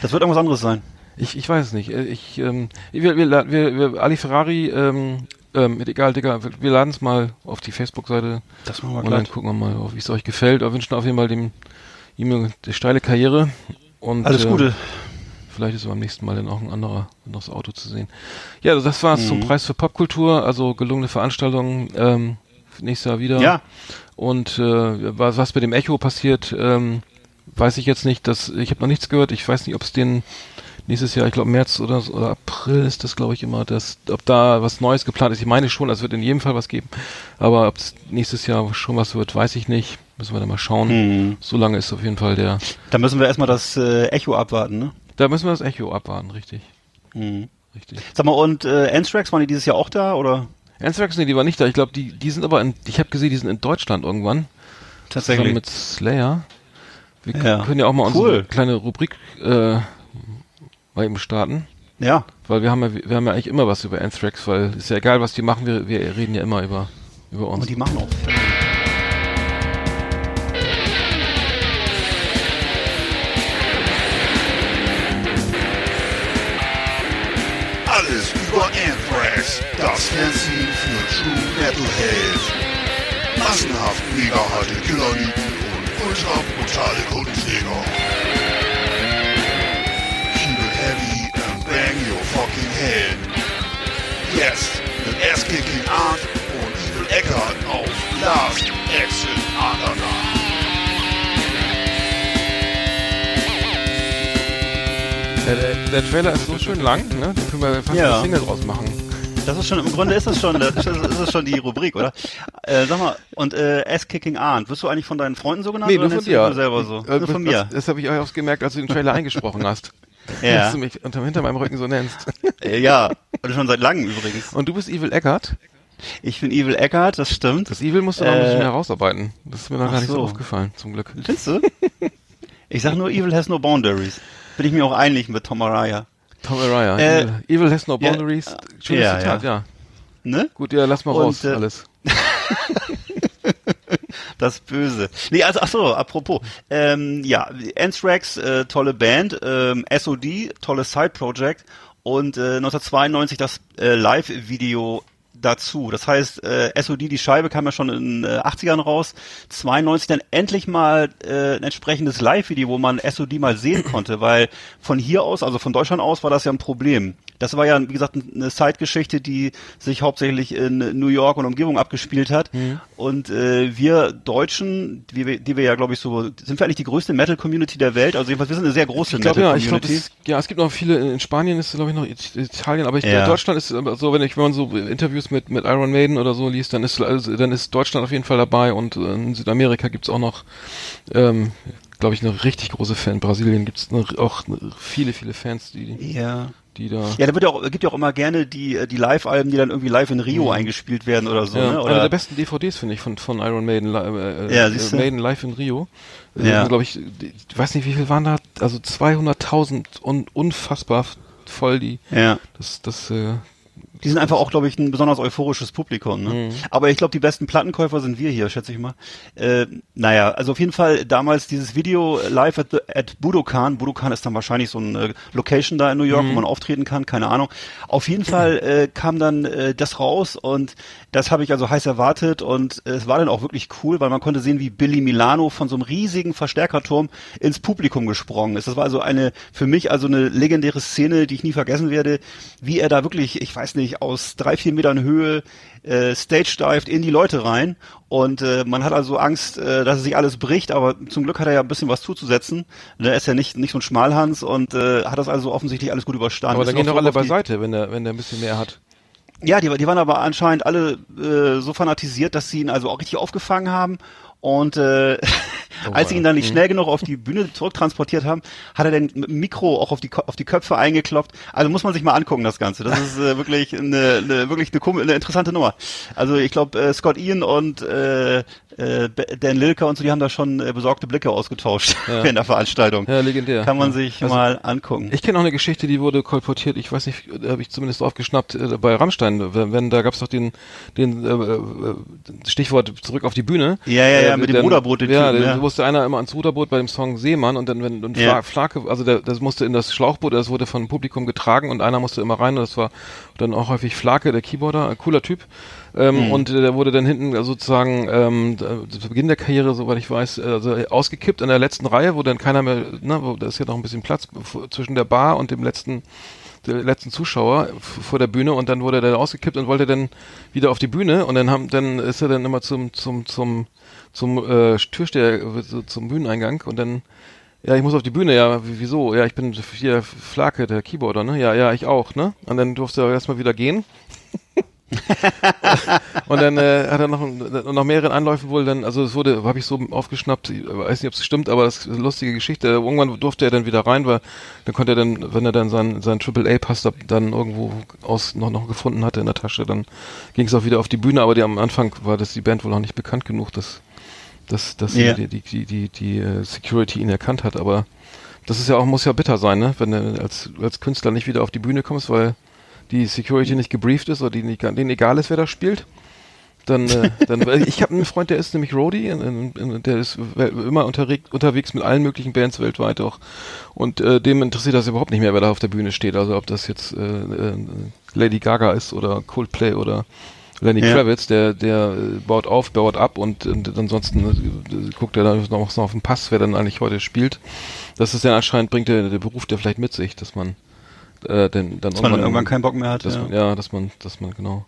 Das wird irgendwas anderes sein. Ich, ich weiß es nicht. Äh, Ich, ähm, wir, wir, wir, Ali Ferrari ähm, ähm, mit Egal, Digga, wir, laden es mal auf die Facebook-Seite Das machen wir und dann gucken wir mal, wie es euch gefällt. Wir wünschen auf jeden Fall dem ihm eine steile Karriere und Alles äh, Gute. Vielleicht ist beim nächsten Mal dann auch ein anderer, anderes Auto zu sehen. Ja, also das war's zum Mhm. Preis für Popkultur, also gelungene Veranstaltung, ähm, nächstes Jahr wieder. Ja. Und äh, was, was mit dem Echo passiert, ähm, weiß ich jetzt nicht. Das, ich habe noch nichts gehört. Ich weiß nicht, ob es den nächstes Jahr, ich glaube März oder, oder April ist das, glaube ich, immer, dass, ob da was Neues geplant ist. Ich meine schon, es wird in jedem Fall was geben. Aber ob es nächstes Jahr schon was wird, weiß ich nicht. Müssen wir dann mal schauen. Mhm. So lange ist auf jeden Fall der. Da müssen wir erstmal das äh, Echo abwarten, ne? Da müssen wir das Echo abwarten, richtig. Mhm. Richtig. Sag mal, und äh, Anthrax, waren die dieses Jahr auch da, oder? Anthrax, nee, die war nicht da. Ich glaube, die, die sind aber in, ich habe gesehen, die sind in Deutschland irgendwann. Zusammen mit Slayer. Wir Ja. können ja auch mal Cool. unsere kleine Rubrik äh, mal eben starten. Ja. Weil wir haben ja, wir haben ja eigentlich immer was über Anthrax, weil ist ja egal, was die machen, wir, wir reden ja immer über, über uns. Und die machen auch. Alles über Anthrax, True Metalheads. Massenhaft mega harte Killerlieben und ultra brutale Kundenjäger. Keep it heavy and bang your fucking head. Jetzt mit Ass-Kicking Art und Evil Eckart auf Last Exit Underground. Der, der, der Trailer ist so schön lang, ne? Da können wir fast Ja. eine Single draus machen. Das ist schon, im Grunde ist das schon, das ist das schon die Rubrik, oder? Äh, sag mal, und äh, Ass-Kicking Arndt, wirst du eigentlich von deinen Freunden so genannt Nee, oder nur von dir. nur selber so? Äh, nur von das mir. das habe ich auch gemerkt, als du den Trailer eingesprochen hast. Ja. Dass du mich unter, hinter meinem Rücken so nennst. Äh, ja, und schon seit langem übrigens. Und du bist Evil Eckart. Ich bin Evil Eckart, das stimmt. Das Evil musst du noch ein bisschen Äh, herausarbeiten. Das ist mir noch gar nicht so so. aufgefallen, zum Glück. Findest du? Ich sag nur, Evil has no boundaries. Bin ich mir auch einig mit Tom Araya. Tom Araya. Äh, Evil, Evil has no ja, boundaries. Schönes ja, Zitat, ja. Ne? Gut, ja, lass mal Und, raus, äh, alles. Das Böse. Nee, also ach so, apropos. Ähm, ja, Anthrax, äh, tolle Band, ähm, SOD, tolles Side-Project und äh, 1992 das äh, Live-Video dazu. Das heißt, äh, SOD, die Scheibe kam ja schon in äh, 80ern raus, 92 dann endlich mal äh, ein entsprechendes Live-Video, wo man SOD mal sehen konnte, weil von hier aus, also von Deutschland aus, war das ja ein Problem. Das war ja, wie gesagt, eine Zeitgeschichte, die sich hauptsächlich in New York und Umgebung abgespielt hat. Mhm. Und äh, wir Deutschen, die wir, die wir ja, glaube ich, so, sind wir eigentlich die größte Metal-Community der Welt? Also jedenfalls, wir sind eine sehr große Ich glaube ja, ich Metal-Community. glaube, es, ja, es gibt noch viele, in Spanien ist glaube ich noch It- Italien, aber ich, Ja. Deutschland ist aber so, wenn ich, wenn man so Interviews mit, mit Iron Maiden oder so liest, dann ist, also, dann ist Deutschland auf jeden Fall dabei und äh, in Südamerika gibt's auch noch, ähm, glaube ich, eine richtig große Fan. In Brasilien gibt's eine, auch eine, viele, viele Fans, die, ja. die da. Ja, da wird ja auch, gibt ja auch immer gerne die, äh, die Live-Alben, die dann irgendwie live in Rio eingespielt werden oder so, Ja, ne? eine Oder, der besten DVDs finde ich von von Iron Maiden, li- äh, Ja, äh. Maiden live in Rio. Ja. Ja. glaube ich, ich weiß nicht, wie viel waren da, also 200.000 und unfassbar voll die. ja. Das das äh, Die sind einfach auch, glaube ich, ein besonders euphorisches Publikum. Ne? Aber ich glaube, die besten Plattenkäufer sind wir hier, schätze ich mal. Äh, naja, also auf jeden Fall damals dieses Video live at, the, at Budokan. Budokan ist dann wahrscheinlich so eine Location da in New York, wo man auftreten kann, keine Ahnung. Auf jeden Fall äh, kam dann äh, das raus und das habe ich also heiß erwartet und äh, es war dann auch wirklich cool, weil man konnte sehen, wie Billy Milano von so einem riesigen Verstärkerturm ins Publikum gesprungen ist. Das war also eine, für mich also eine legendäre Szene, die ich nie vergessen werde, wie er da wirklich, ich weiß nicht, aus drei, vier Metern Höhe äh, stage-dived in die Leute rein und äh, man hat also Angst, äh, dass es sich alles bricht, aber zum Glück hat er ja ein bisschen was zuzusetzen. Ne, Er ist ja nicht, nicht so ein Schmalhans und äh, hat das also offensichtlich alles gut überstanden. aber dann gehen doch alle beiseite, wenn der wenn der ein bisschen mehr hat. ja, die, die waren aber anscheinend alle äh, so fanatisiert, dass sie ihn also auch richtig aufgefangen haben. Und äh, als sie ihn dann nicht schnell genug auf die Bühne zurücktransportiert haben, hat er dann mit dem Mikro auch auf die, auf die Köpfe eingekloppt. Also muss man sich mal angucken, das Ganze. Das ist äh, wirklich eine, eine wirklich eine, eine interessante Nummer. Also ich glaube, äh, Scott Ian und äh, äh, Dan Lilker und so, die haben da schon äh, besorgte Blicke ausgetauscht Ja. während der Veranstaltung. Ja, legendär. Kann man ja. sich Also, mal angucken. Ich kenne auch eine Geschichte, die wurde kolportiert, ich weiß nicht, habe ich zumindest aufgeschnappt, äh, bei Rammstein, wenn, wenn da gab's doch den, den äh, äh, Stichwort zurück auf die Bühne. Ja, ja, ja, Äh, mit dem Ruderboot, den Ja, Typen, ja. musste einer immer ans Ruderboot bei dem Song Seemann und dann, wenn, und Ja. Fla Flake, also der, das musste in das Schlauchboot, das wurde vom Publikum getragen und einer musste immer rein und das war dann auch häufig Flake, der Keyboarder, ein cooler Typ. Ähm, Mhm. Und äh, der wurde dann hinten äh, sozusagen ähm, da- zu Beginn der Karriere, soweit ich weiß, äh, also ausgekippt in der letzten Reihe, wo dann keiner mehr, ne, wo da ist ja noch ein bisschen Platz zwischen der Bar und dem letzten der letzten Zuschauer vor der Bühne und dann wurde er dann ausgekippt und wollte dann wieder auf die Bühne und dann haben dann ist er dann immer zum zum zum zum äh, Türsteher so zum Bühneneingang und dann ja, ich muss auf die Bühne, ja, wieso? Ja, ich bin hier Flake, der Keyboarder, ne? Ja, ja, ich auch, ne? Und dann durfte er erstmal wieder gehen. und dann äh, hat er noch, noch mehreren Anläufen wohl dann, also es wurde, habe ich so aufgeschnappt, ich weiß nicht, ob es stimmt, aber das ist eine lustige Geschichte. Irgendwann durfte er dann wieder rein, weil dann konnte er dann, wenn er dann seinen sein Triple A Pass da- dann irgendwo aus noch noch gefunden hatte in der Tasche, dann ging es auch wieder auf die Bühne. Aber die, am Anfang war das die Band wohl noch nicht bekannt genug, dass dass, dass Ja. die, die, die, die, die äh, Security ihn erkannt hat. Aber das ist ja auch muss ja bitter sein, ne? Wenn du als als Künstler nicht wieder auf die Bühne kommst, weil die Security nicht gebrieft ist oder die nicht, denen egal ist, wer da spielt. Dann, äh, dann ich habe einen Freund, der ist nämlich Roadie, in, der ist immer unterwegs, unterwegs mit allen möglichen Bands weltweit auch. Und äh, dem interessiert das überhaupt nicht mehr, wer da auf der Bühne steht. Also ob das jetzt äh, äh, Lady Gaga ist oder Coldplay oder Lenny Ja. Kravitz, der, der baut auf, baut ab und, und ansonsten äh, guckt er dann noch, noch auf den Pass, wer dann eigentlich heute spielt. Das ist ja anscheinend, bringt der, der Beruf der vielleicht mit sich, dass man äh, denn, dann Dass man irgendwann keinen Bock mehr hat. dass ja. man, ja, dass man, dass man, genau.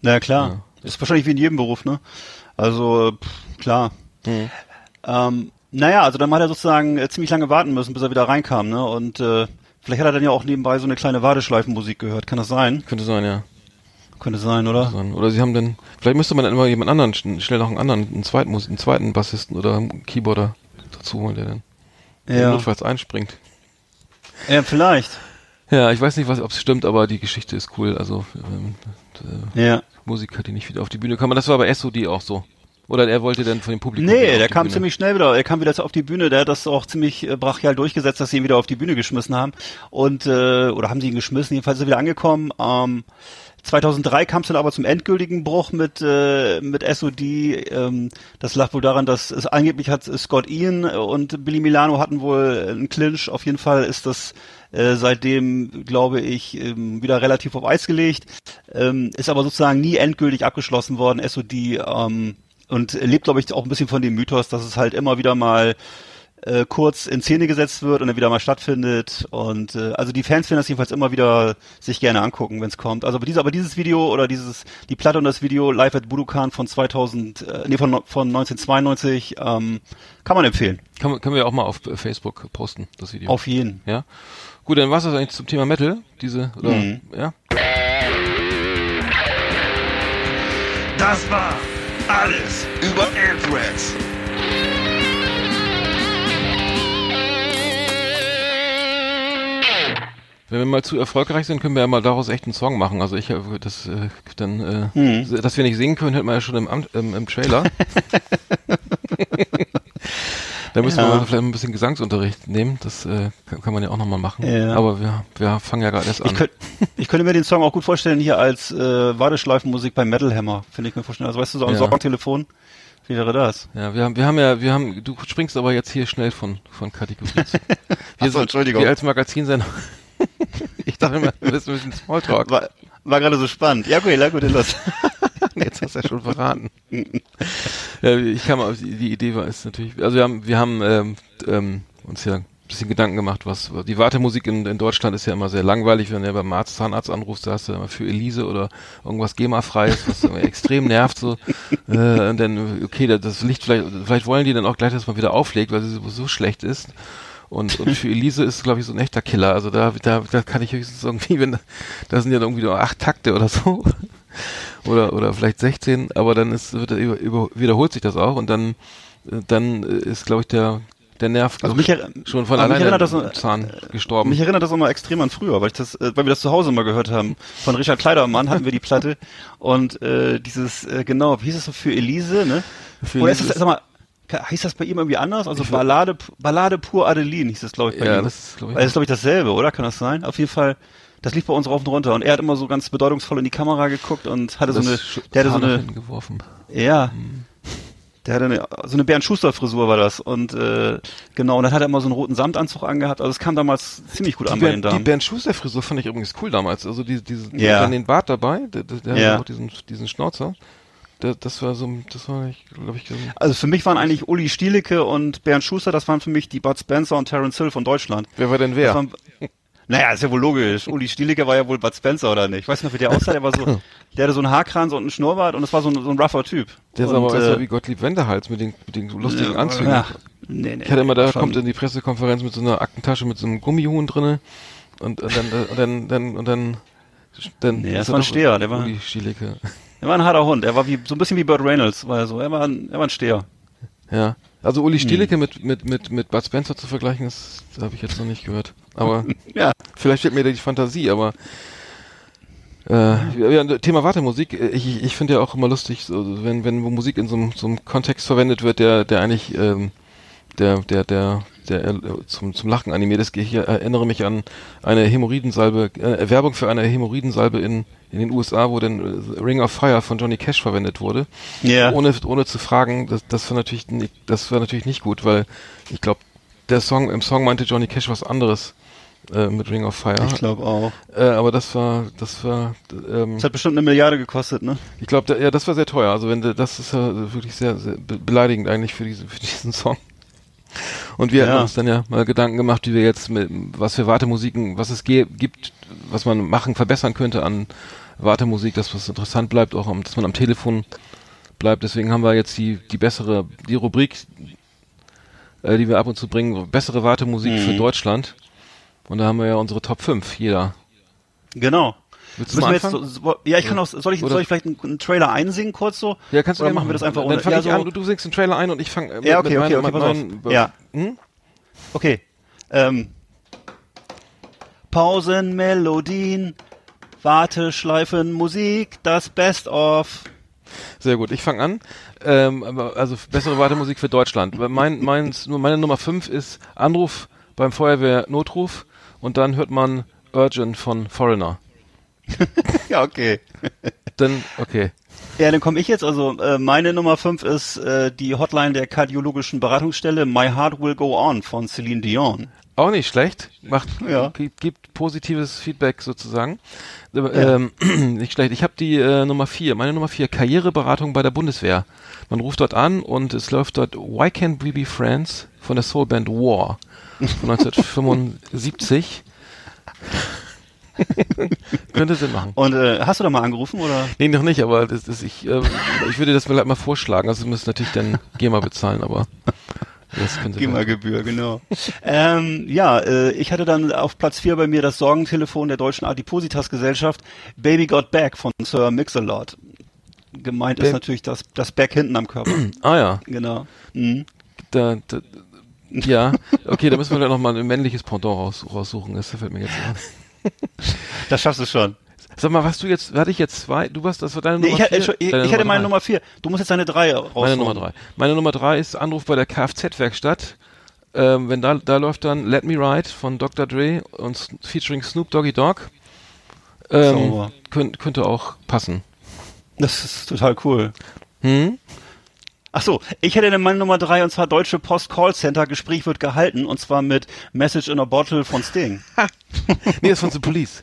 Na ja, klar. Ja. Das ist wahrscheinlich wie in jedem Beruf, ne? Also, pff, klar. Mhm. Ähm, naja, also dann hat er sozusagen äh, ziemlich lange warten müssen, bis er wieder reinkam, ne? Und äh, vielleicht hat er dann ja auch nebenbei so eine kleine Warteschleifenmusik gehört. Kann das sein? Könnte sein, ja. Könnte sein, oder? sein. Oder sie haben dann, vielleicht müsste man dann immer jemand anderen, schn- schnell noch einen anderen, einen zweiten, einen zweiten Bassisten oder einen Keyboarder dazu holen, der dann Ja. notfalls einspringt. Ja, vielleicht. Ja, ich weiß nicht, was, ob es stimmt, aber die Geschichte ist cool. Also ähm, äh, Ja. Musiker, die nicht wieder auf die Bühne kommen. Das war bei SOD auch so. Oder er wollte dann von dem Publikum. Nee, der kam Bühne. ziemlich schnell wieder. Er kam wieder auf die Bühne. Der hat das auch ziemlich äh, brachial durchgesetzt, dass sie ihn wieder auf die Bühne geschmissen haben. Und äh, oder haben sie ihn geschmissen? Jedenfalls ist er wieder angekommen. Ähm, 2003 kam es dann aber zum endgültigen Bruch mit äh, mit SOD. Ähm, das lag wohl daran, dass es angeblich hat Scott Ian und Billy Milano hatten wohl einen Clinch. Auf jeden Fall ist das äh, seitdem, glaube ich, ähm, wieder relativ auf Eis gelegt. Ähm, ist aber sozusagen nie endgültig abgeschlossen worden. SOD ähm, und lebt, glaube ich, auch ein bisschen von dem Mythos, dass es halt immer wieder mal äh, kurz in Szene gesetzt wird und dann wieder mal stattfindet. Und äh, also die Fans werden das jedenfalls immer wieder sich gerne angucken, wenn es kommt. Also aber, diese, aber dieses Video oder dieses, die Platte und das Video Live at Budokan von 2000, äh, nee, von, von 1992, ähm, kann man empfehlen. Kann, können wir auch mal auf Facebook posten, das Video. Auf jeden. Ja. Gut, dann war's das eigentlich zum Thema Metal, diese, oder, Mhm. ja? Das war alles über Anthrax. Wenn wir mal zu erfolgreich sind, können wir ja mal daraus echt einen Song machen. Also ich, äh, das, äh, dann, äh, Mhm. dass wir nicht singen können, hört man ja schon im, Am- im, im Trailer. da müssen wir Ja. mal vielleicht ein bisschen Gesangsunterricht nehmen. Das äh, kann, man ja auch nochmal machen. Ja. Aber wir, wir fangen ja gerade erst an. Ich, könnt, ich könnte mir den Song auch gut vorstellen hier als äh, Warteschleifenmusik bei Metal Hammer, finde ich mir vorstellen. Also weißt du, so ein Ja. Sorgentelefon, wie wäre das? Ja, wir haben, wir haben ja, wir haben, du springst aber jetzt hier schnell von, von Kategorie zu. Wir Ach so, Entschuldigung. Wir als Magazinsender. ich dachte immer, du bist ein bisschen Smalltalk. War, war gerade so spannend. Ja, okay, na gut, los. Jetzt hast du ja schon verraten. ja, ich kam auf die, Idee war ist natürlich, also wir haben, wir haben ähm, ähm, uns ja ein bisschen Gedanken gemacht, was die Wartemusik in, in Deutschland ist ja immer sehr langweilig, wenn du ja beim Arzt, Zahnarzt anrufst, da hast du immer für Elise oder irgendwas GEMA-freies, was extrem nervt so. Äh, und dann, okay, das, das Licht vielleicht, vielleicht wollen die dann auch gleich, dass man wieder auflegt, weil sie so schlecht ist. Und, und für Elise ist, glaube ich, so ein echter Killer. Also da, da, da kann ich höchstens irgendwie, wenn da sind ja irgendwie nur acht Takte oder so. Oder, oder vielleicht 16, aber dann ist, wird, über, über, wiederholt sich das auch und dann, dann ist, glaube ich, der, der Nerv Also mich, schon von aber mich alleine erinnert das, Zahn gestorben. Mich erinnert das immer extrem an früher, weil ich das, äh, weil wir das zu Hause mal gehört haben. Von Richard Kleidermann hatten wir die Platte und äh, dieses, äh, genau, wie hieß das so für Elise, ne? Für Oder Elise ist das, sag mal, heißt das bei ihm irgendwie anders? Also Ballade, Ballade pur Adeline hieß das, glaube ich, bei Ja, ihm. das ist, glaub ich, ist, glaube ich, dasselbe, oder? Kann das sein? Auf jeden Fall, das lief bei uns rauf und runter und er hat immer so ganz bedeutungsvoll in die Kamera geguckt und hatte so das eine, Sch- der hatte so eine, hinten geworfen. ja. Der hatte eine, so eine Bernd Schuster Frisur war das und äh, genau und dann hat er immer so einen roten Samtanzug angehabt. Also es kam damals ziemlich gut Die an bei den Bernd, die Damen. Bernd Schuster Frisur fand ich übrigens cool damals. Also die, diese, die Ja. dann den Bart dabei, der, der, der Ja. hat auch diesen, diesen Schnauzer. Das war so, das war, ich glaube ich, so- Also für mich waren eigentlich Uli Stielicke und Bernd Schuster, das waren für mich die Bud Spencer und Terence Hill von Deutschland. wer war denn wer? waren, naja, ist ja wohl logisch. Uli Stielicke war ja wohl Bud Spencer oder nicht? Ich weiß nicht, wie der aussah. Der war so, der hatte so einen Haarkranz und einen Schnurrbart und das war so ein, so ein rougher Typ. Der sah aber äh, aus wie Gottlieb Wendehals mit den, mit den lustigen Anzügen. Ja, nee, nee, Ich hatte immer, da schon. kommt in die Pressekonferenz mit so einer Aktentasche mit so einem Gummihuhn drinne und, und dann, und dann, dann, und dann, dann Nee, das war ein Steher, der war- Uli Stielicke. Er war ein harter Hund. Er war wie so ein bisschen wie Burt Reynolds, war er so. Er war ein, er war ein Steher. Ja. Also Uli Hm. Stielicke mit, mit, mit, mit Bud Spencer zu vergleichen, das, das habe ich jetzt noch nicht gehört. Aber Ja. vielleicht fehlt mir die Fantasie, aber äh, ja, Thema Wartemusik, äh, ich, ich finde ja auch immer lustig, so, wenn, wenn Musik in so einem, so einem Kontext verwendet wird, der, der eigentlich ähm, der, der, der, der äh, zum, zum Lachen animiert ist. Ich erinnere mich an eine Hämorrhoidensalbe, äh, Werbung für eine Hämorrhoidensalbe in, in den USA, wo dann äh, Ring of Fire von Johnny Cash verwendet wurde. Ja. Ohne, ohne zu fragen, das, das war natürlich nicht, das war natürlich nicht gut, weil ich glaube, der Song, im Song meinte Johnny Cash was anderes äh, mit Ring of Fire. Ich glaube auch. Äh, aber das war, das war, ähm, Das hat bestimmt eine Milliarde gekostet, ne? ich glaube, da, ja, das war sehr teuer. Also wenn das ist ja wirklich sehr, sehr be- beleidigend eigentlich für diesen, für diesen Song. Und wir Ja. haben uns dann ja mal Gedanken gemacht, wie wir jetzt mit, was für Wartemusiken, was es gibt, was man machen, verbessern könnte an Wartemusik, dass was interessant bleibt, auch dass man am Telefon bleibt. Deswegen haben wir jetzt die, die bessere, die Rubrik, äh, die wir ab und zu bringen, bessere Wartemusik für Mhm. Deutschland. Und da haben wir ja unsere Top 5, jeder. Genau. Willst du Müssen wir jetzt so, so, ja, ich kann auch, soll ich, Oder- soll ich vielleicht einen, einen Trailer einsingen kurz so? Ja, kannst du Oder machen wir das einfach Dann ohne? fange ja, ich so, an, du, du singst den Trailer ein und ich fange äh, Ja, okay, okay, okay, mit pass auf. meinen- Ja. Hm? Okay. Ähm, Pausenmelodien, Warteschleifen, Musik, das Best of. Sehr gut, ich fange an. Ähm, also bessere Wartemusik für Deutschland. Mein, meins, nur meine Nummer 5 ist Anruf beim Feuerwehr Notruf und dann hört man Urgent von Foreigner. ja, okay. Dann, okay. Ja, dann komme ich jetzt. Also äh, meine Nummer 5 ist äh, die Hotline der kardiologischen Beratungsstelle My Heart Will Go On von Celine Dion. Auch nicht schlecht. Macht, Ja. gibt, gibt positives Feedback sozusagen. Ähm, nicht schlecht. Ich habe die äh, Nummer vier. Meine Nummer vier. Karriereberatung bei der Bundeswehr. Man ruft dort an und es läuft dort Why Can't We Be Friends von der Soulband War von 1975. Könnte Sinn machen. Und äh, hast du da mal angerufen oder? Nee, noch nicht, aber das, das, ich, äh, ich würde das vielleicht mal vorschlagen. Also, wir müssen natürlich dann GEMA bezahlen, aber das können Sie GEMA-Gebühr, genau. ähm, ja, äh, ich hatte dann auf Platz 4 bei mir das Sorgentelefon der Deutschen Adipositas-Gesellschaft Baby Got Back von Sir Mix-a-Lot. Gemeint ist Ba- natürlich das, das Back hinten am Körper. Ah ja, genau. Mhm. da, da, ja, okay, da müssen wir dann noch mal ein männliches Pendant raus, raussuchen. Das fällt mir jetzt an. Das schaffst du schon. Sag mal, was du jetzt, hatte ich jetzt zwei, du warst, das war deine Nee, Nummer ich, hatte- vier? ich, Deine ich hatte meine drei. Nummer 4. Du musst jetzt deine 3 rausholen. Meine Nummer drei. Meine Nummer drei ist Anruf bei der Kfz-Werkstatt. Ähm, wenn da, da läuft dann Let Me Ride von Dr. Dre und featuring Snoop Doggy Dogg. Ähm, könnt, könnte auch passen. Das ist total cool. Hm? Ach so, ich hätte dann meine Nummer 3 und zwar Deutsche Post Callcenter. Gespräch wird gehalten und zwar mit Message in a Bottle von Sting. Nee, das ist von The Police.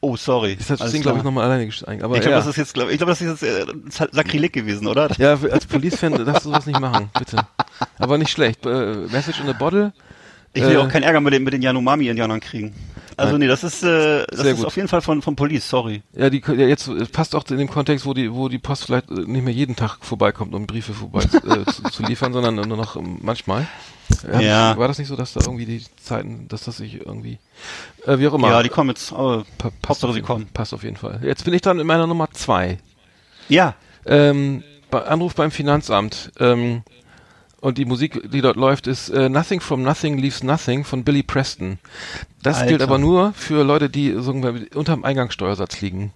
Oh, sorry. Das hat Alles Sting, glaube ich, nochmal alleine gestellt. Aber Ich glaube, ja. das ist jetzt, glaube ich, glaube, das ist jetzt äh, Sakrileg gewesen, oder? ja, als Police-Fan darfst du sowas nicht machen, bitte. Aber nicht schlecht. Äh, Message in a Bottle. Ich will Äh, auch keinen Ärger mit den, mit den Yanomami-Indianern kriegen. Also nee, das ist, äh, das Sehr ist gut. auf jeden Fall von, von Police, sorry. Ja, die ja, jetzt äh, passt auch in dem Kontext, wo die, wo die Post vielleicht äh, nicht mehr jeden Tag vorbeikommt, um Briefe vorbei äh, zu, zu liefern, sondern nur noch ähm, manchmal. Äh, Ja. War das nicht so, dass da irgendwie die Zeiten, dass das sich irgendwie, äh, wie auch immer. Ja, die kommen jetzt, aber pa passt auf sie jeden- kommen. Passt auf jeden Fall. Jetzt bin ich dann in meiner Nummer zwei. Ja, Ähm, bei Anruf beim Finanzamt. Ähm, und die Musik, die dort läuft, ist äh, Nothing from Nothing Leaves Nothing von Billy Preston. Das Alter. gilt aber nur für Leute, die so unterm Eingangssteuersatz liegen.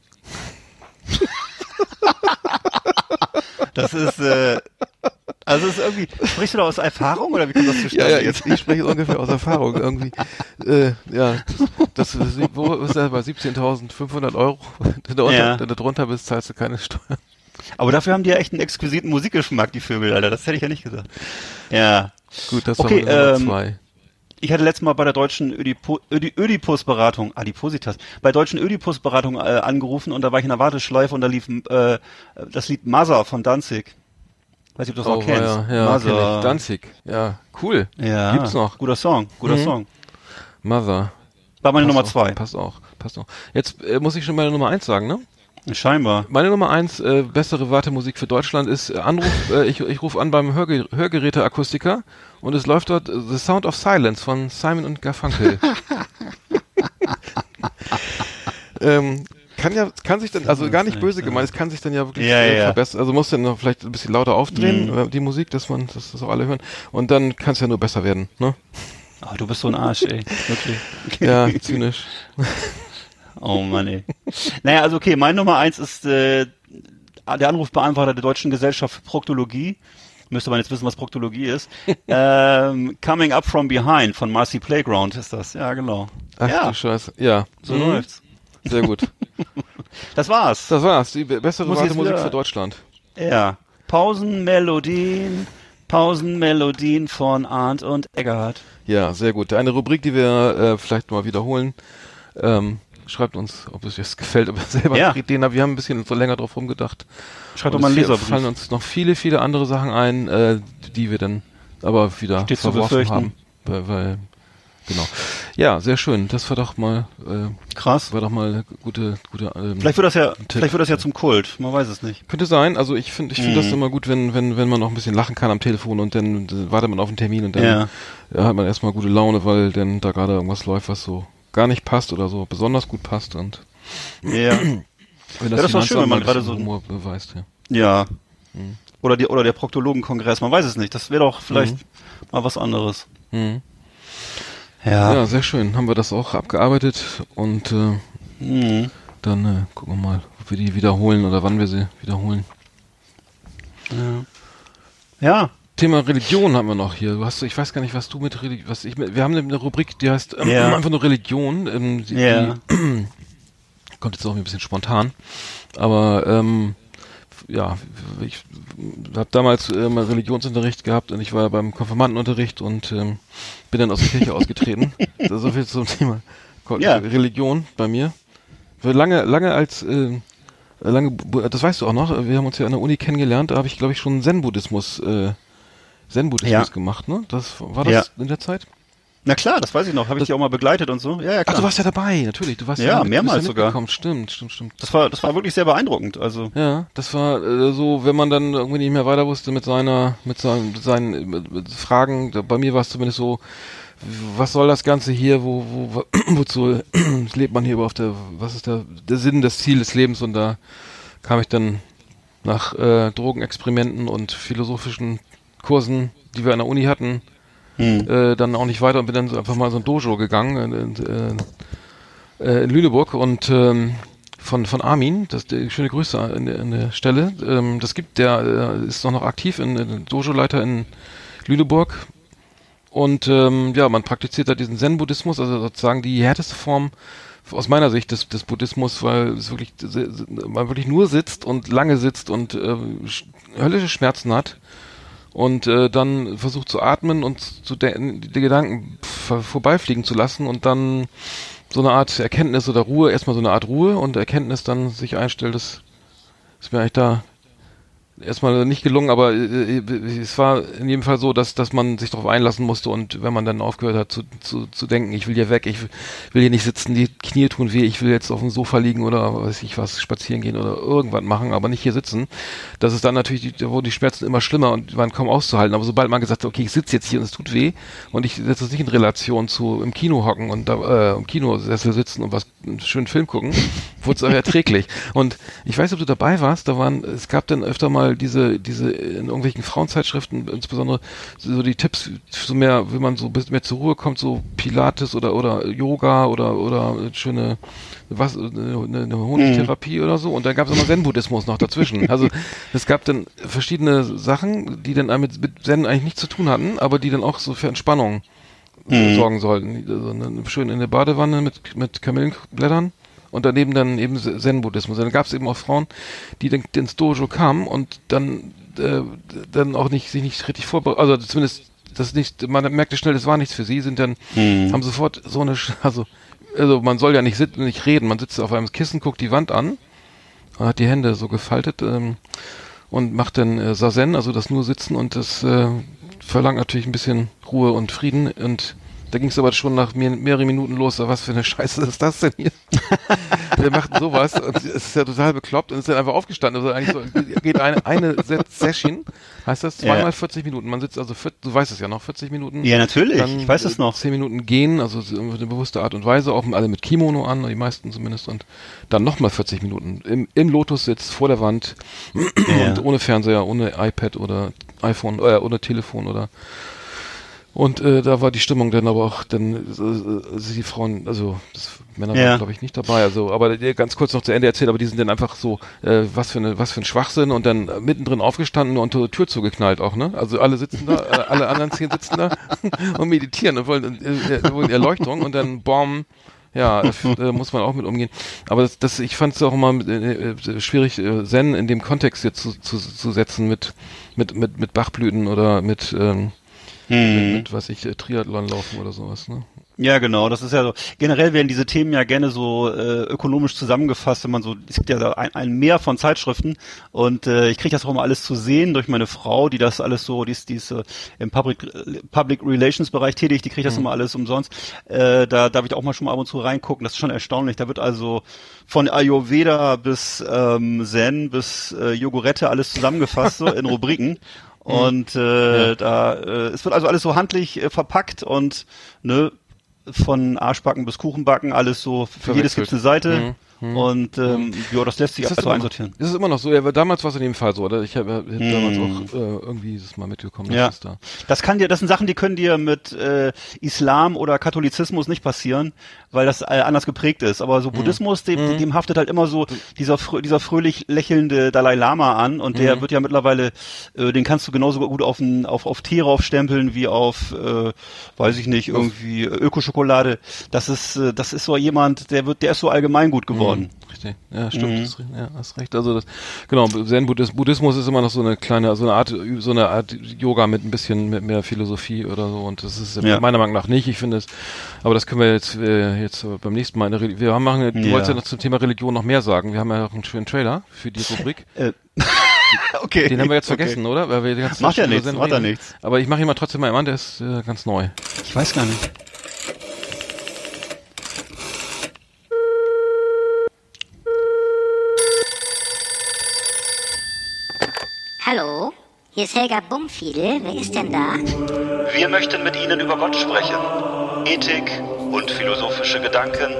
das ist, äh, also ist irgendwie, sprichst du da aus Erfahrung oder wie kommt das zustande Ja, ja, jetzt? ich, spreche ungefähr aus Erfahrung irgendwie. Äh, ja, das, das, wo ist das bei 17.500 Euro? Darunter, Ja. darunter bist, zahlst du keine Steuern. Aber dafür haben die ja echt einen exquisiten Musikgeschmack, die Vögel, Alter. Das hätte ich ja nicht gesagt. Ja. Gut, das Okay, war meine Nummer ähm, zwei. Ich hatte letztes Mal bei der deutschen Ödipo Ödi Ödipus-Beratung, Adipositas, bei der deutschen Ödipus-Beratung äh, angerufen und da war ich in der Warteschleife und da lief äh, das Lied Mother von Danzig. Weiß nicht, ob du das noch kennst. Oh, ja, ja, Mother. Danzig. Ja, cool. Ja. Gibt's noch. Guter Song, guter Mhm. Song. Mother. War meine Nummer auch, zwei. Passt auch, passt auch. Jetzt äh, muss ich schon meine Nummer eins sagen, ne? Scheinbar. Meine Nummer eins, äh, bessere Wartemusik für Deutschland ist äh, Anruf, äh, ich, ich rufe an beim Hörge Hörgeräteakustiker und es läuft dort äh, The Sound of Silence von Simon und Garfunkel. ähm, kann ja, kann sich dann, also gar nicht böse gemeint, es kann sich dann ja wirklich Ja, ja. verbessern. Also muss dann noch vielleicht ein bisschen lauter aufdrehen, Mhm. äh, die Musik, dass man, dass das auch alle hören. Und dann kann es ja nur besser werden, ne? Oh, du bist so ein Arsch, ey. Wirklich. Ja, zynisch. Oh Mann, ey. Naja, also okay, mein Nummer eins ist äh, der Anrufbeantworter der Deutschen Gesellschaft für Proktologie. Müsste man jetzt wissen, was Proktologie ist. ähm, Coming Up From Behind von Marcy Playground ist das. Ja, genau. Ach ja, du Scheiße. Ja. so Mhm. läuft's. Sehr gut. Das war's. Das war's. Die be- bessere Wartemusik wieder- für Deutschland. Ja. Pausenmelodien, Pausenmelodien von Arndt und Eggert. Ja, sehr gut. Eine Rubrik, die wir äh, vielleicht mal wiederholen. Ähm, schreibt uns, ob es euch gefällt, ob ihr selber Ja. Ideen habt. Wir haben ein bisschen so länger drauf rumgedacht. Schreibt doch mal einen es Leserbrief. fallen uns noch viele, viele andere Sachen ein, äh, die wir dann aber wieder Steht verworfen haben. Weil, weil, genau. Ja, sehr schön. Das war doch mal, äh, Krass. war doch mal eine gute, gute. Ähm, Vielleicht wird das ja, Tipp. vielleicht wird das ja zum Kult. Man weiß es nicht. Könnte sein. Also ich finde, ich finde das Mhm. immer gut, wenn, wenn, wenn man noch ein bisschen lachen kann am Telefon und dann wartet man auf einen Termin und dann Ja. ja, hat man erstmal gute Laune, weil dann da gerade irgendwas läuft, was so gar nicht passt oder so besonders gut passt und Ja. wenn Ja, das doch schön, wenn man gerade so- Humor beweist, ja. Ja. Oder, die, oder der Proktologenkongress, man weiß es nicht. Das wäre doch vielleicht mal was anderes. Mhm. Ja. Ja, sehr schön. Haben wir das auch abgearbeitet und äh, Mhm. dann äh, gucken wir mal, ob wir die wiederholen oder wann wir sie wiederholen. ja. Thema Religion haben wir noch hier. Du hast, ich weiß gar nicht, was du mit Religion, was ich, mit- wir haben eine Rubrik, die heißt ähm, Ja. einfach nur Religion. Ähm, die, Ja. die, kommt jetzt auch ein bisschen spontan. Aber ähm, ja, ich habe damals äh, mal Religionsunterricht gehabt und ich war beim Konfirmandenunterricht und ähm, bin dann aus der Kirche ausgetreten. Das ist so viel zum Thema Ja. Religion bei mir. Für Lange, lange als äh, lange, das weißt du auch noch. Wir haben uns ja an der Uni kennengelernt. Da habe ich, glaube ich, schon Zen-Buddhismus, äh, Zen-Buddhismus Ja. gemacht. Ne, das war das Ja. in der Zeit. Na klar, das weiß ich noch. Habe ich Das- dich auch mal begleitet und so. Ja, ja, Ach, klar. du warst ja dabei, natürlich. Du warst Ja, du bist mehrmals sogar. mitgekommen. Stimmt, stimmt, stimmt. das war, das war wirklich sehr beeindruckend. Also, Ja, das war äh, so, wenn man dann irgendwie nicht mehr weiter wusste mit seiner, mit seinen, mit seinen mit, mit Fragen. Bei mir war es zumindest so, was soll das Ganze hier? Wo, wo, wozu lebt man hier überhaupt? Der, was ist der, der Sinn, das Ziel des Lebens? Und da kam ich dann nach äh, Drogenexperimenten und philosophischen Kursen, die wir an der Uni hatten, hm. äh, dann auch nicht weiter und bin dann so einfach mal so ein Dojo gegangen in, äh, äh, in Lüneburg und ähm, von von Armin, das die, schöne Grüße an der, an der Stelle. Ähm, das gibt der äh, ist noch noch aktiv in, in Dojo-Leiter in Lüneburg und ähm, ja, man praktiziert da diesen Zen-Buddhismus, also sozusagen die härteste Form aus meiner Sicht des, des Buddhismus, weil es wirklich man wirklich nur sitzt und lange sitzt und äh, sch- höllische Schmerzen hat und äh, dann versucht zu atmen und zu de die Gedanken vor- vorbeifliegen zu lassen und dann so eine Art Erkenntnis oder Ruhe, erstmal so eine Art Ruhe und Erkenntnis dann sich einstellt, das ist mir eigentlich da erstmal nicht gelungen, aber äh, äh, es war in jedem Fall so, dass dass man sich darauf einlassen musste und wenn man dann aufgehört hat zu, zu, zu denken, ich will hier weg, ich will hier nicht sitzen, die Knie tun weh, ich will jetzt auf dem Sofa liegen oder weiß ich was, spazieren gehen oder irgendwas machen, aber nicht hier sitzen. Das ist dann natürlich, da wurden die Schmerzen immer schlimmer und waren kaum auszuhalten. Aber sobald man gesagt hat, okay, ich sitze jetzt hier und es tut weh und ich setze es nicht in Relation zu im Kino hocken und da, äh, im Kinosessel sitzen und was einen schönen Film gucken, wurde es auch erträglich. Und ich weiß, ob du dabei warst, da waren, es gab dann öfter mal diese, diese in irgendwelchen Frauenzeitschriften, insbesondere so die Tipps, so mehr, wenn man so ein bisschen mehr zur Ruhe kommt, so Pilates oder oder Yoga oder oder schöne was eine, eine Honigtherapie oder so und dann gab es immer Zen-Buddhismus noch dazwischen. Also es gab dann verschiedene Sachen, die dann mit, mit Zen eigentlich nichts zu tun hatten, aber die dann auch so für Entspannung äh, sorgen sollten. Also eine, schön in der Badewanne mit mit Kamillenblättern und daneben dann eben Zen-Buddhismus. Dann gab es eben auch Frauen, die dann ins Dojo kamen und dann äh, dann auch nicht sich nicht richtig vorbereitet, also zumindest das nicht, man merkte schnell, das war nichts für sie, sind dann haben sofort so eine, also also man soll ja nicht sitzen, nicht reden, man sitzt auf einem Kissen, guckt die Wand an und hat die Hände so gefaltet ähm, und macht dann äh, Sazen, also das nur Sitzen und das äh, verlangt natürlich ein bisschen Ruhe und Frieden und da ging es aber schon nach mehr, mehreren Minuten los. Was für eine Scheiße ist das denn hier? Wir machten sowas und es ist ja total bekloppt und ist dann einfach aufgestanden. Also eigentlich so, geht eine, eine Session, heißt das zweimal Ja. 40 Minuten. Man sitzt also, du weißt es ja noch, 40 Minuten. Ja, natürlich. Dann Ich weiß es noch. 10 Minuten gehen, also auf eine bewusste Art und Weise, auch alle mit Kimono an, die meisten zumindest, und dann nochmal 40 Minuten im, im Lotus-Sitz vor der Wand Ja. und ohne Fernseher, ohne iPad oder iPhone äh, oder Telefon oder und äh, da war die Stimmung dann aber auch dann äh, äh, die Frauen, also das, Männer Ja. waren glaube ich nicht dabei, also aber der ganz kurz noch zu Ende erzählt, aber die sind dann einfach so äh, was für eine was für ein Schwachsinn und dann äh, mittendrin aufgestanden und die Tür zugeknallt auch, ne? Also alle sitzen da, äh, alle anderen zehn sitzen da und meditieren und wollen, äh, äh, wollen Erleuchtung und dann Bom ja, da muss man auch mit umgehen. Aber das, das ich fand es auch immer äh, äh, schwierig, äh, Zen in dem Kontext jetzt zu, zu, zu setzen mit, mit, mit, mit Bachblüten oder mit, ähm, mit, mit was ich, äh, Triathlon laufen oder sowas, ne? Ja, genau, das ist ja so. Generell werden diese Themen ja gerne so äh, ökonomisch zusammengefasst, wenn man so, es gibt ja da ein, ein Meer von Zeitschriften und äh, ich kriege das auch immer alles zu sehen durch meine Frau, die das alles so, die ist, die ist äh, im Public, Public Relations Bereich tätig, die kriegt das immer alles umsonst. Äh, da darf ich auch mal schon mal ab und zu reingucken, das ist schon erstaunlich. Da wird also von Ayurveda bis ähm, Zen bis äh, Yogurette alles zusammengefasst, so in Rubriken. Und äh, da äh, es wird also alles so handlich äh, verpackt und ne von Arschbacken bis Kuchenbacken alles so für jedes Verwechselt. gibt's eine Seite und ähm, ja das lässt sich Ist das also noch, einsortieren. ist es immer noch so? Ja, damals war es in dem Fall so, oder? Ich habe hab damals Hm. auch äh, irgendwie das mal mitbekommen, dass Ja. es da. Das kann dir, das sind Sachen, die können dir mit äh, Islam oder Katholizismus nicht passieren, weil das äh, anders geprägt ist. Aber Hm. so Buddhismus, dem, dem haftet halt immer so dieser dieser fröhlich lächelnde Dalai Lama an und Hm. der wird ja mittlerweile, äh, den kannst du genauso gut auf ein, auf auf Tee raufstempeln wie auf, äh, weiß ich nicht, irgendwie Ökoschokolade. Das ist, äh, das ist so jemand, der wird, der ist so allgemein gut geworden. Geworden. Richtig. Ja, stimmt. Das, ja, hast recht. Also das, genau, Zen-Buddhismus Buddhismus ist immer noch so eine kleine, so eine Art, so eine Art Yoga mit ein bisschen mit mehr Philosophie oder so. Und das ist Ja. meiner Meinung nach nicht. Ich finde es, aber das können wir jetzt, äh, jetzt beim nächsten Mal. In der, Reli- wir machen, du Ja. wolltest ja noch zum Thema Religion noch mehr sagen. Wir haben ja noch einen schönen Trailer für die Rubrik. Äh, okay. Den haben wir jetzt Okay. vergessen, oder? Weil wir die ganze Zeit Macht ja nichts, macht ja nichts. Aber ich mache ihn mal trotzdem mal an, der ist äh, ganz neu. Ich weiß gar nicht. Hallo, hier ist Helga Bumfiedel. Wer ist denn da? Wir möchten mit Ihnen über Gott sprechen. Ethik und philosophische Gedanken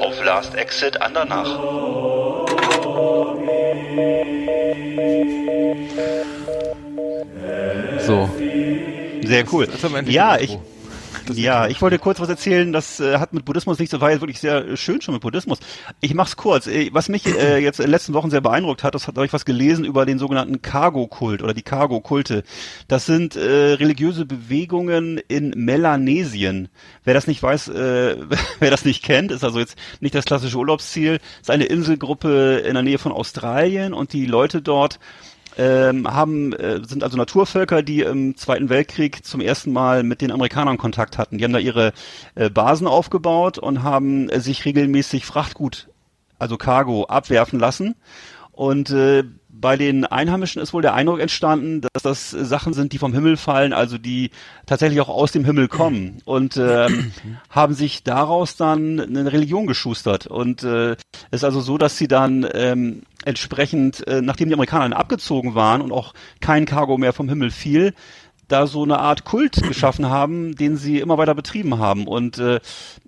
auf Last Exit Andernach. So. Sehr cool. Das endlich Ja, ich. Ja, ich wollte kurz was erzählen, das äh, hat mit Buddhismus nichts, das war wirklich sehr äh, schön schon mit Buddhismus. Ich mach's kurz. Äh, Was mich äh, jetzt in den letzten Wochen sehr beeindruckt hat, das hat, ich was gelesen über den sogenannten Cargo-Kult oder die Cargo-Kulte. Das sind äh, religiöse Bewegungen in Melanesien. Wer das nicht weiß, äh, wer das nicht kennt, ist also jetzt nicht das klassische Urlaubsziel, ist eine Inselgruppe in der Nähe von Australien und die Leute dort ähm, haben, äh, sind also Naturvölker, die im Zweiten Weltkrieg zum ersten Mal mit den Amerikanern Kontakt hatten. Die haben da ihre äh, Basen aufgebaut und haben äh, sich regelmäßig Frachtgut, also Cargo, abwerfen lassen. Und äh, bei den Einheimischen ist wohl der Eindruck entstanden, dass das äh, Sachen sind, die vom Himmel fallen, also die tatsächlich auch aus dem Himmel kommen und ähm, haben sich daraus dann eine Religion geschustert. Und äh, es ist also so, dass sie dann ähm, entsprechend, äh, nachdem die Amerikaner dann abgezogen waren und auch kein Cargo mehr vom Himmel fiel, da so eine Art Kult geschaffen haben, den sie immer weiter betrieben haben. Und äh,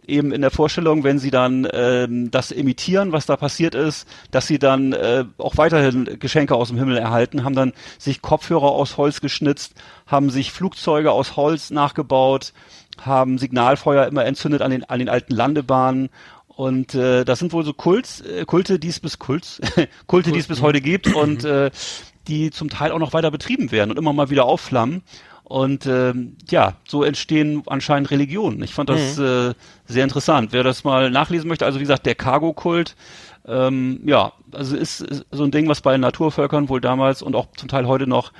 eben in der Vorstellung, wenn sie dann ähm, das imitieren, was da passiert ist, dass sie dann äh, auch weiterhin Geschenke aus dem Himmel erhalten, haben dann sich Kopfhörer aus Holz geschnitzt, haben sich Flugzeuge aus Holz nachgebaut, haben Signalfeuer immer entzündet an den, an den alten Landebahnen. Und äh, das sind wohl so Kults, äh, Kulte, die es bis Kults, Kulte, die es bis heute gibt. Und äh, die zum Teil auch noch weiter betrieben werden und immer mal wieder aufflammen. Und ähm, ja, so entstehen anscheinend Religionen. Ich fand das äh, sehr interessant. Wer das mal nachlesen möchte, also wie gesagt, der Cargo-Kult, ähm, ja, also ist, ist so ein Ding, was bei Naturvölkern wohl damals und auch zum Teil heute noch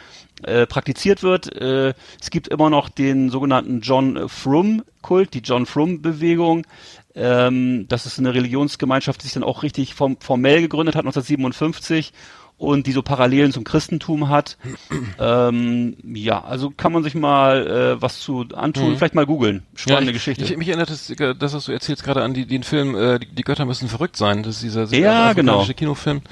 äh, praktiziert wird. Äh, es gibt immer noch den sogenannten John Frum-Kult, die John Frum-Bewegung. Ähm, das ist eine Religionsgemeinschaft, die sich dann auch richtig form formell gegründet hat, 1957 und die so Parallelen zum Christentum hat. ähm, ja, also kann man sich mal äh, was zu antun, vielleicht mal googeln. Spannende Mhm. ich, Geschichte. Ich, mich erinnert das, äh, das, was du erzählst, gerade an die, den Film äh, die, die Götter müssen verrückt sein. Das ist dieser Ja, südafrikanische genau. Kinofilm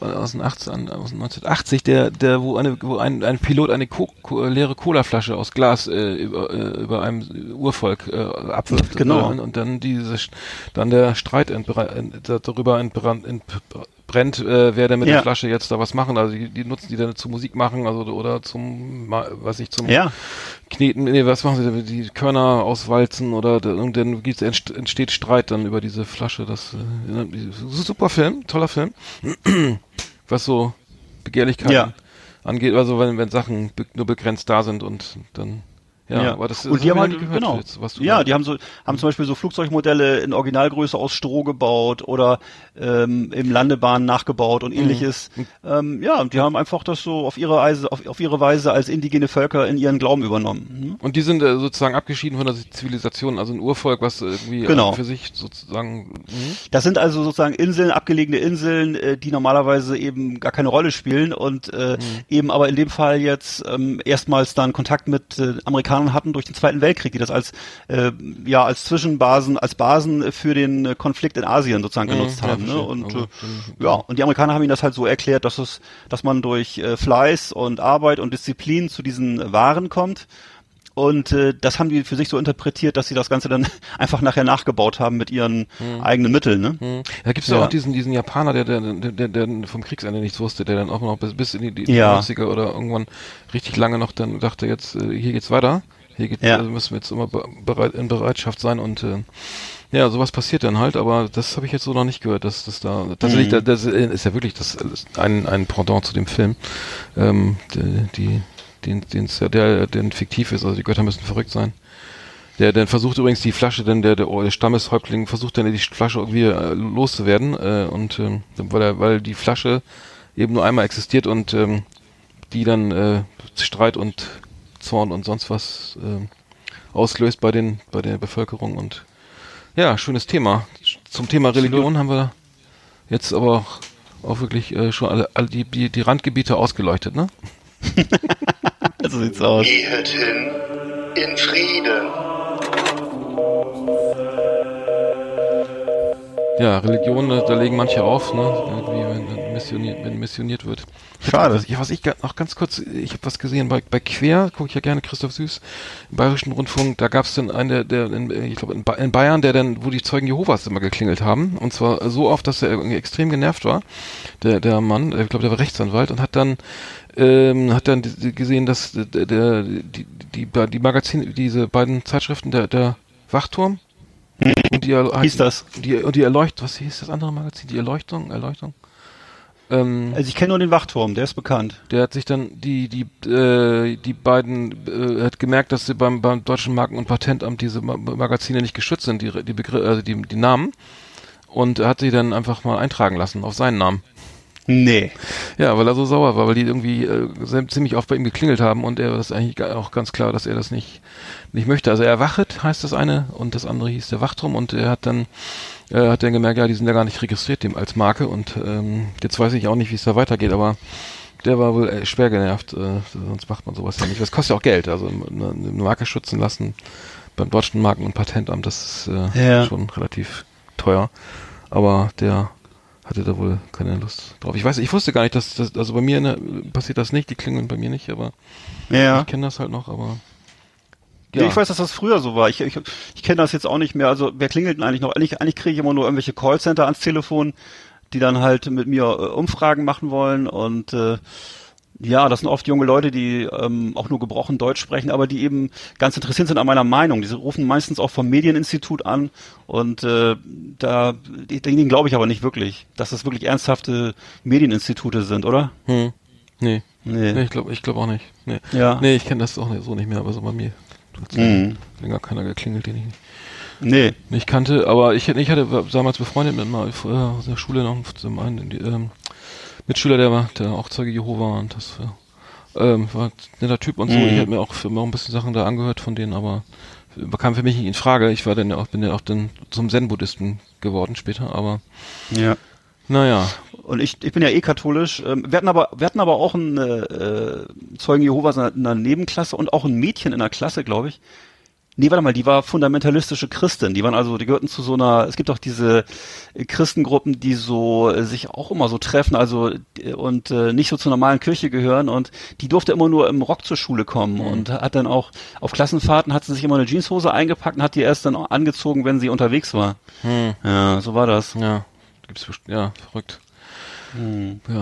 aus, den 18, aus den 1980, der, der, wo eine, wo ein, ein Pilot eine Co Co leere Colaflasche aus Glas äh, über, äh, über einem Urvolk äh, abwirft. Genau. Äh, und dann diese, dann der Streit entbre- ent, darüber entbrannt, entbrennt, äh, wer denn mit Ja. der Flasche jetzt da was machen. Also die, die nutzen die dann zu Musik machen, also oder zum, was ich zum ja, kneten, nee, was machen sie, denn? die Körner auswalzen oder und dann gibt's, entst- entsteht Streit dann über diese Flasche. Das äh, super Film, toller Film. was so Begehrlichkeiten Ja. angeht, also wenn, wenn Sachen be nur begrenzt da sind und dann ja, Ja, aber das und so die haben hab halt, nie gehört genau, jetzt, was du ja, die haben so, haben zum Beispiel so Flugzeugmodelle in Originalgröße aus Stroh gebaut oder ähm, im Landebahn nachgebaut Mhm. und ähnliches. Ähm, ja, und die haben einfach das so auf ihre Weise, auf, auf ihre Weise als indigene Völker in ihren Glauben übernommen. Hm? und die sind äh, sozusagen abgeschieden von der Zivilisation, also ein Urvolk, was irgendwie Genau. äh, für sich sozusagen mhm. Das sind also sozusagen Inseln, abgelegene Inseln, äh, die normalerweise eben gar keine Rolle spielen und äh, eben aber in dem Fall jetzt ähm, erstmals dann Kontakt mit äh, Amerikanern hatten durch den Zweiten Weltkrieg, die das als äh, ja als Zwischenbasen, als Basen für den Konflikt in Asien sozusagen genutzt ja, haben. Ne? Und Also, äh, ja, und die Amerikaner haben ihnen das halt so erklärt, dass es, dass man durch äh, Fleiß und Arbeit und Disziplin zu diesen Waren kommt. Und äh, das haben die für sich so interpretiert, dass sie das Ganze dann einfach nachher nachgebaut haben mit ihren eigenen Mitteln. Ne? Mhm. Da gibt's ja Ja. auch diesen, diesen Japaner, der, der, der, der, vom Kriegsende nichts wusste, der dann auch noch bis, bis in die, die Ja. 90er oder irgendwann richtig lange noch dann dachte, jetzt, äh, hier geht's weiter. Hier geht, Ja. also müssen wir jetzt immer be- bereit, in Bereitschaft sein und äh, ja, sowas passiert dann halt, aber das habe ich jetzt so noch nicht gehört, dass das da tatsächlich, Mhm. da, das ist ja wirklich das ein, ein Pendant zu dem Film, ähm, die, die den, den, der, der fiktiv ist, also die Götter müssen verrückt sein. Der dann versucht übrigens die Flasche, dann der, der, der Stammeshäuptling versucht dann die Flasche irgendwie äh, loszuwerden äh, und ähm, weil, er, weil die Flasche eben nur einmal existiert und ähm, die dann äh, Streit und Zorn und sonst was äh, auslöst bei den bei der Bevölkerung und ja schönes Thema. Zum Thema Religion haben wir jetzt aber auch, auch wirklich äh, schon alle, alle die, die die Randgebiete ausgeleuchtet ne So sieht's aus. Gehet hin in Frieden. ja Religion da, legen manche auf ne irgendwie wenn missioniert wenn missioniert wird Schade. Ja, was ich noch ganz kurz, ich habe was gesehen bei, bei Quer, gucke ich ja gerne Christoph Süß im Bayerischen Rundfunk, da gab es dann eine, der in, ich glaube in, Ba- in Bayern, der dann, wo die Zeugen Jehovas immer geklingelt haben, und zwar so oft, dass er irgendwie extrem genervt war, der, der Mann, ich glaube, der war Rechtsanwalt und hat dann ähm, hat dann gesehen, dass der, der die, die, die Magazine, diese beiden Zeitschriften, der, der Wachturm und die. Hieß das? Die, und die Erleuchtung, was hieß das andere Magazin? Die Erleuchtung, Erleuchtung? Ähm, Also ich kenne nur den Wachturm, der ist bekannt. der hat sich dann die die äh, die beiden äh, hat gemerkt, dass sie beim beim deutschen Marken- und Patentamt diese Ma Magazine nicht geschützt sind, die die Begr also die die Namen und er hat sie dann einfach mal eintragen lassen auf seinen Namen. Nee. Ja, weil er so sauer war, weil die irgendwie äh, ziemlich oft bei ihm geklingelt haben und er ist eigentlich auch ganz klar, dass er das nicht nicht möchte. Also er wachet heißt das eine und das andere hieß der Wachturm und er hat dann äh, hat dann gemerkt, ja, die sind ja gar nicht registriert dem als Marke und ähm, jetzt weiß ich auch nicht, wie es da weitergeht, aber der war wohl äh, schwer genervt, äh, sonst macht man sowas ja nicht. Das kostet ja auch Geld, also eine, eine Marke schützen lassen beim deutschen Marken- und Patentamt, das ist äh, Ja. schon relativ teuer. Aber der hatte da wohl keine Lust drauf. Ich weiß, ich wusste gar nicht, dass das, also bei mir ne, passiert das nicht, die klingeln bei mir nicht, aber Ja. ich kenne das halt noch, aber Ja. Ich weiß, dass das früher so war. Ich, ich, ich kenne das jetzt auch nicht mehr. Also wer klingelt denn eigentlich noch? Eigentlich, eigentlich kriege ich immer nur irgendwelche Callcenter ans Telefon, die dann halt mit mir äh, Umfragen machen wollen und äh, ja, das sind oft junge Leute, die ähm, auch nur gebrochen Deutsch sprechen, aber die eben ganz interessiert sind an meiner Meinung. Die rufen meistens auch vom Medieninstitut an und äh, da denen glaube ich aber nicht wirklich, dass das wirklich ernsthafte Medieninstitute sind, oder? hm, nee. Nee. Nee, ich glaube ich glaube auch nicht. Nee. Ja. Nee, ich kenne das auch nicht, so nicht mehr, aber so bei mir. Mhm. länger keiner geklingelt, den ich nicht, Nee. nicht kannte. Aber ich, ich hatte damals befreundet mit mal äh, aus der Schule noch zum einen ähm, Mitschüler, der war, der auch Zeuge Jehova und das äh, ähm, war ein netter Typ und so. Mhm. Ich habe mir auch, auch ein bisschen Sachen da angehört von denen, aber kam für mich nicht in Frage. Ich war dann ja auch, bin ja auch dann zum Zen-Buddhisten geworden später, aber Ja. Naja. Und ich, ich bin ja eh katholisch. Ähm, Wir hatten aber, wir hatten aber auch einen äh, Zeugen Jehovas in einer- in einer Nebenklasse und auch ein Mädchen in der Klasse, glaube ich. Nee, warte mal, die war fundamentalistische Christin. Die waren also, die gehörten zu so einer, es gibt auch diese äh, Christengruppen, die so äh, sich auch immer so treffen, also äh, und äh, nicht so zur normalen Kirche gehören und die durfte immer nur im Rock zur Schule kommen und hat dann auch auf Klassenfahrten hat sie sich immer eine Jeanshose eingepackt und hat die erst dann auch angezogen, wenn sie unterwegs war. Hm. Ja, so war das. Ja, gibt's best- ja, verrückt. Hm. Ja.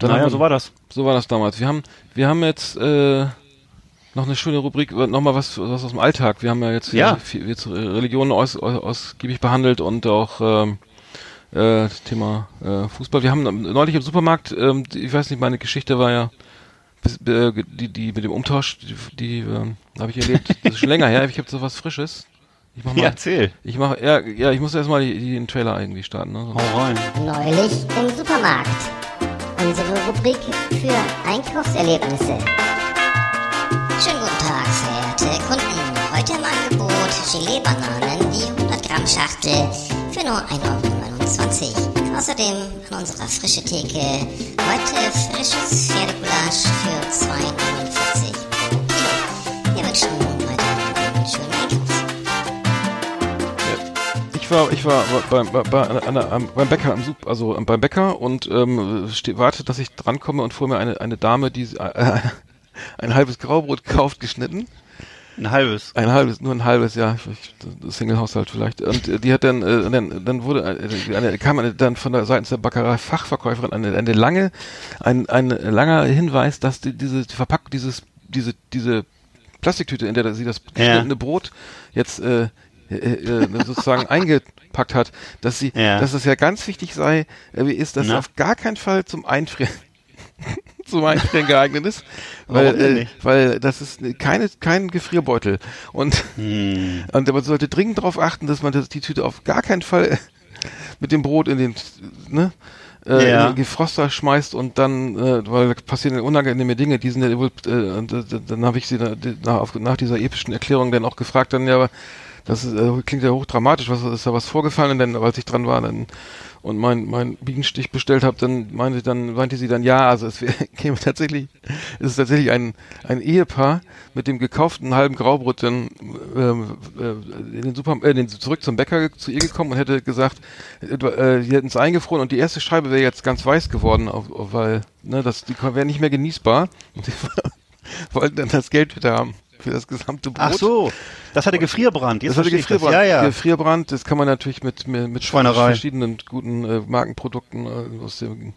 naja, haben wir- so war das. So war das damals. Wir haben, wir haben jetzt äh, noch eine schöne Rubrik, nochmal was, was aus dem Alltag. Wir haben ja jetzt, Ja. viel, jetzt äh, Religion aus, aus, ausgiebig behandelt und auch ähm, äh, Thema äh, Fußball. Wir haben neulich im Supermarkt, ähm, ich weiß nicht, meine Geschichte war ja äh, die, die mit dem Umtausch, die, die ähm, habe ich erlebt. Das ist schon länger her. Ich habe so was Frisches. Ich mach mal, Ja, erzähl. ich mache, ja, ja, ich muss erstmal den Trailer irgendwie starten. Ne? Hau rein. Neulich im Supermarkt. Unsere Rubrik für Einkaufserlebnisse. Schönen guten Tag, verehrte Kunden. Heute im Angebot Gelee-Bananen, die 100 Gramm Schachtel für nur 1,29 Euro. Außerdem an unserer frische Theke heute frisches Pferdegulasch für 2,49 pro Ich war, ich war beim, bei, bei, einer- am- beim Bäcker am Sup, also ähm, beim Bäcker und ähm, warte, dass ich drankomme und vor mir eine, eine Dame, die äh, ein halbes Graubrot kauft, geschnitten. Ein halbes. Ein halbes, nur ein halbes, ja, Single-Haushalt vielleicht. Und äh, die hat dann, äh, dann, dann wurde, äh, eine, kam eine, dann von der seitens der Bäckerei Fachverkäuferin eine, eine lange, ein, ein langer Hinweis, dass die, diese die Verpackung, dieses, diese, diese Plastiktüte, in der sie das geschnittene Brot jetzt äh, äh, äh, sozusagen eingepackt hat, dass sie, Ja. dass es ja ganz wichtig sei, äh, ist, dass Na? auf gar keinen Fall zum Einfrieren zum Einfrieren geeignet ist, weil, äh, weil das ist keine, kein Gefrierbeutel und, Hm. und man sollte dringend darauf achten, dass man das, die Tüte auf gar keinen Fall mit dem Brot in den, ne, äh, Ja. in den Gefroster schmeißt und dann, äh, weil da passieren unangenehme Dinge, die sind ja wohl, äh, und, äh, dann habe ich sie da, nach, nach dieser epischen Erklärung dann auch gefragt, dann ja, aber das ist, äh, klingt ja hochdramatisch, was ist da was vorgefallen, denn als ich dran war, dann und mein mein Bienenstich bestellt habe, dann meinte dann meinte sie dann ja, also es käme tatsächlich, es ist tatsächlich ein ein Ehepaar mit dem gekauften halben Graubrot dann ähm, äh, in den Super äh, den, zurück zum Bäcker zu ihr gekommen und hätte gesagt, äh, du, äh, hätten es eingefroren und die erste Scheibe wäre jetzt ganz weiß geworden, auf, auf, weil ne, das die wäre nicht mehr genießbar. Und sie wollten dann das Geld wieder haben für das gesamte Brot. Ach so, das hatte Gefrierbrand. Jetzt Das hatte Gefrierbrand. Ja, ja. Gefrierbrand, das kann man natürlich mit, mit, Schweinerei. verschiedenen guten äh, Markenprodukten äh, aus dem,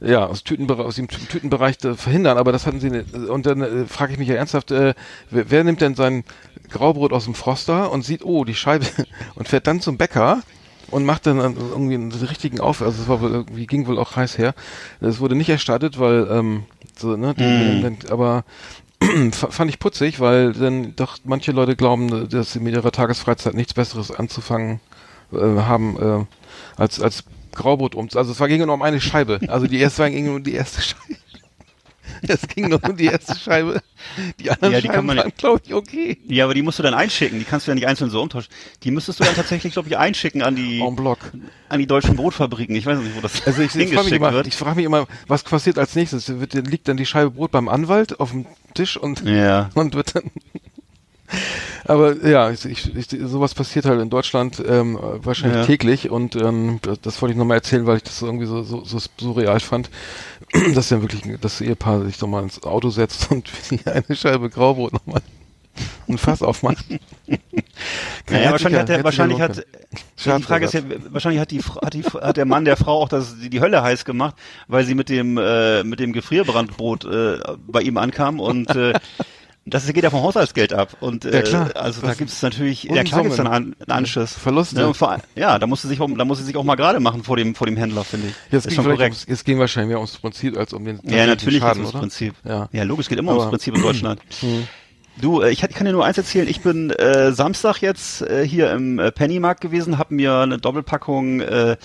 ja, aus, Tütenbereich, aus dem Tü- Tütenbereich äh, verhindern, aber das hatten sie. Und dann äh, frage ich mich ja ernsthaft, äh, wer, wer nimmt denn sein Graubrot aus dem Froster und sieht, oh, die Scheibe und fährt dann zum Bäcker und macht dann irgendwie einen richtigen Auf, also es war wohl irgendwie, ging wohl auch heiß her. Das wurde nicht erstattet, weil, ähm, so, ne, dann, aber fand ich putzig, weil dann doch manche Leute glauben, dass sie mit ihrer Tagesfreizeit nichts Besseres anzufangen äh, haben äh, als als Graubrot um. Also es war ging nur um eine Scheibe. Also die erste war ging nur um die erste Scheibe. Es ging nur um die erste Scheibe. Die anderen Ja, die kann Scheiben man- waren, glaube ich, okay. Ja, aber die musst du dann einschicken. Die kannst du ja nicht einzeln so umtauschen. Die müsstest du dann tatsächlich, glaube ich, einschicken an die an die deutschen Brotfabriken. Ich weiß nicht, wo das Also ich, ich frage mich, hingeschickt immer, wird. ich frag mich immer, was passiert als nächstes? Wird, liegt dann die Scheibe Brot beim Anwalt auf dem Tisch und Ja. und wird dann. Aber ja, ich, ich, sowas passiert halt in Deutschland ähm, wahrscheinlich Ja. täglich und ähm, das, das wollte ich nochmal erzählen, weil ich das irgendwie so, so, so surreal fand, dass ja wirklich das Ehepaar sich doch mal ins Auto setzt und eine Scheibe Graubrot nochmal ein Fass aufmacht. Naja, wahrscheinlich hat der, wahrscheinlich hat, die Frage ist ja, wahrscheinlich hat die, hat die, hat der Mann der Frau auch das, die, die Hölle heiß gemacht, weil sie mit dem, äh, mit dem Gefrierbrandbrot, äh, bei ihm ankam und, äh, das geht ja vom Haushaltsgeld ab. Und äh, Ja, klar. also da Was- gibt es natürlich, ja klar gibt es dann einen Anschiss. Verluste. Ne, und vor, ja, da muss sie sich auch, da sich auch mal gerade machen vor dem, vor dem Händler, finde ich. Jetzt ist ging, schon korrekt. ums, jetzt ging wahrscheinlich mehr ums Prinzip als um den Ja, natürlich Schaden, es oder? ums Prinzip. Ja. Ja, logisch, geht immer Aber- ums Prinzip in Deutschland. Hm. Du, äh, ich, ich kann dir nur eins erzählen. Ich bin äh, Samstag jetzt äh, hier im äh, Pennymarkt gewesen, habe mir eine Doppelpackung äh,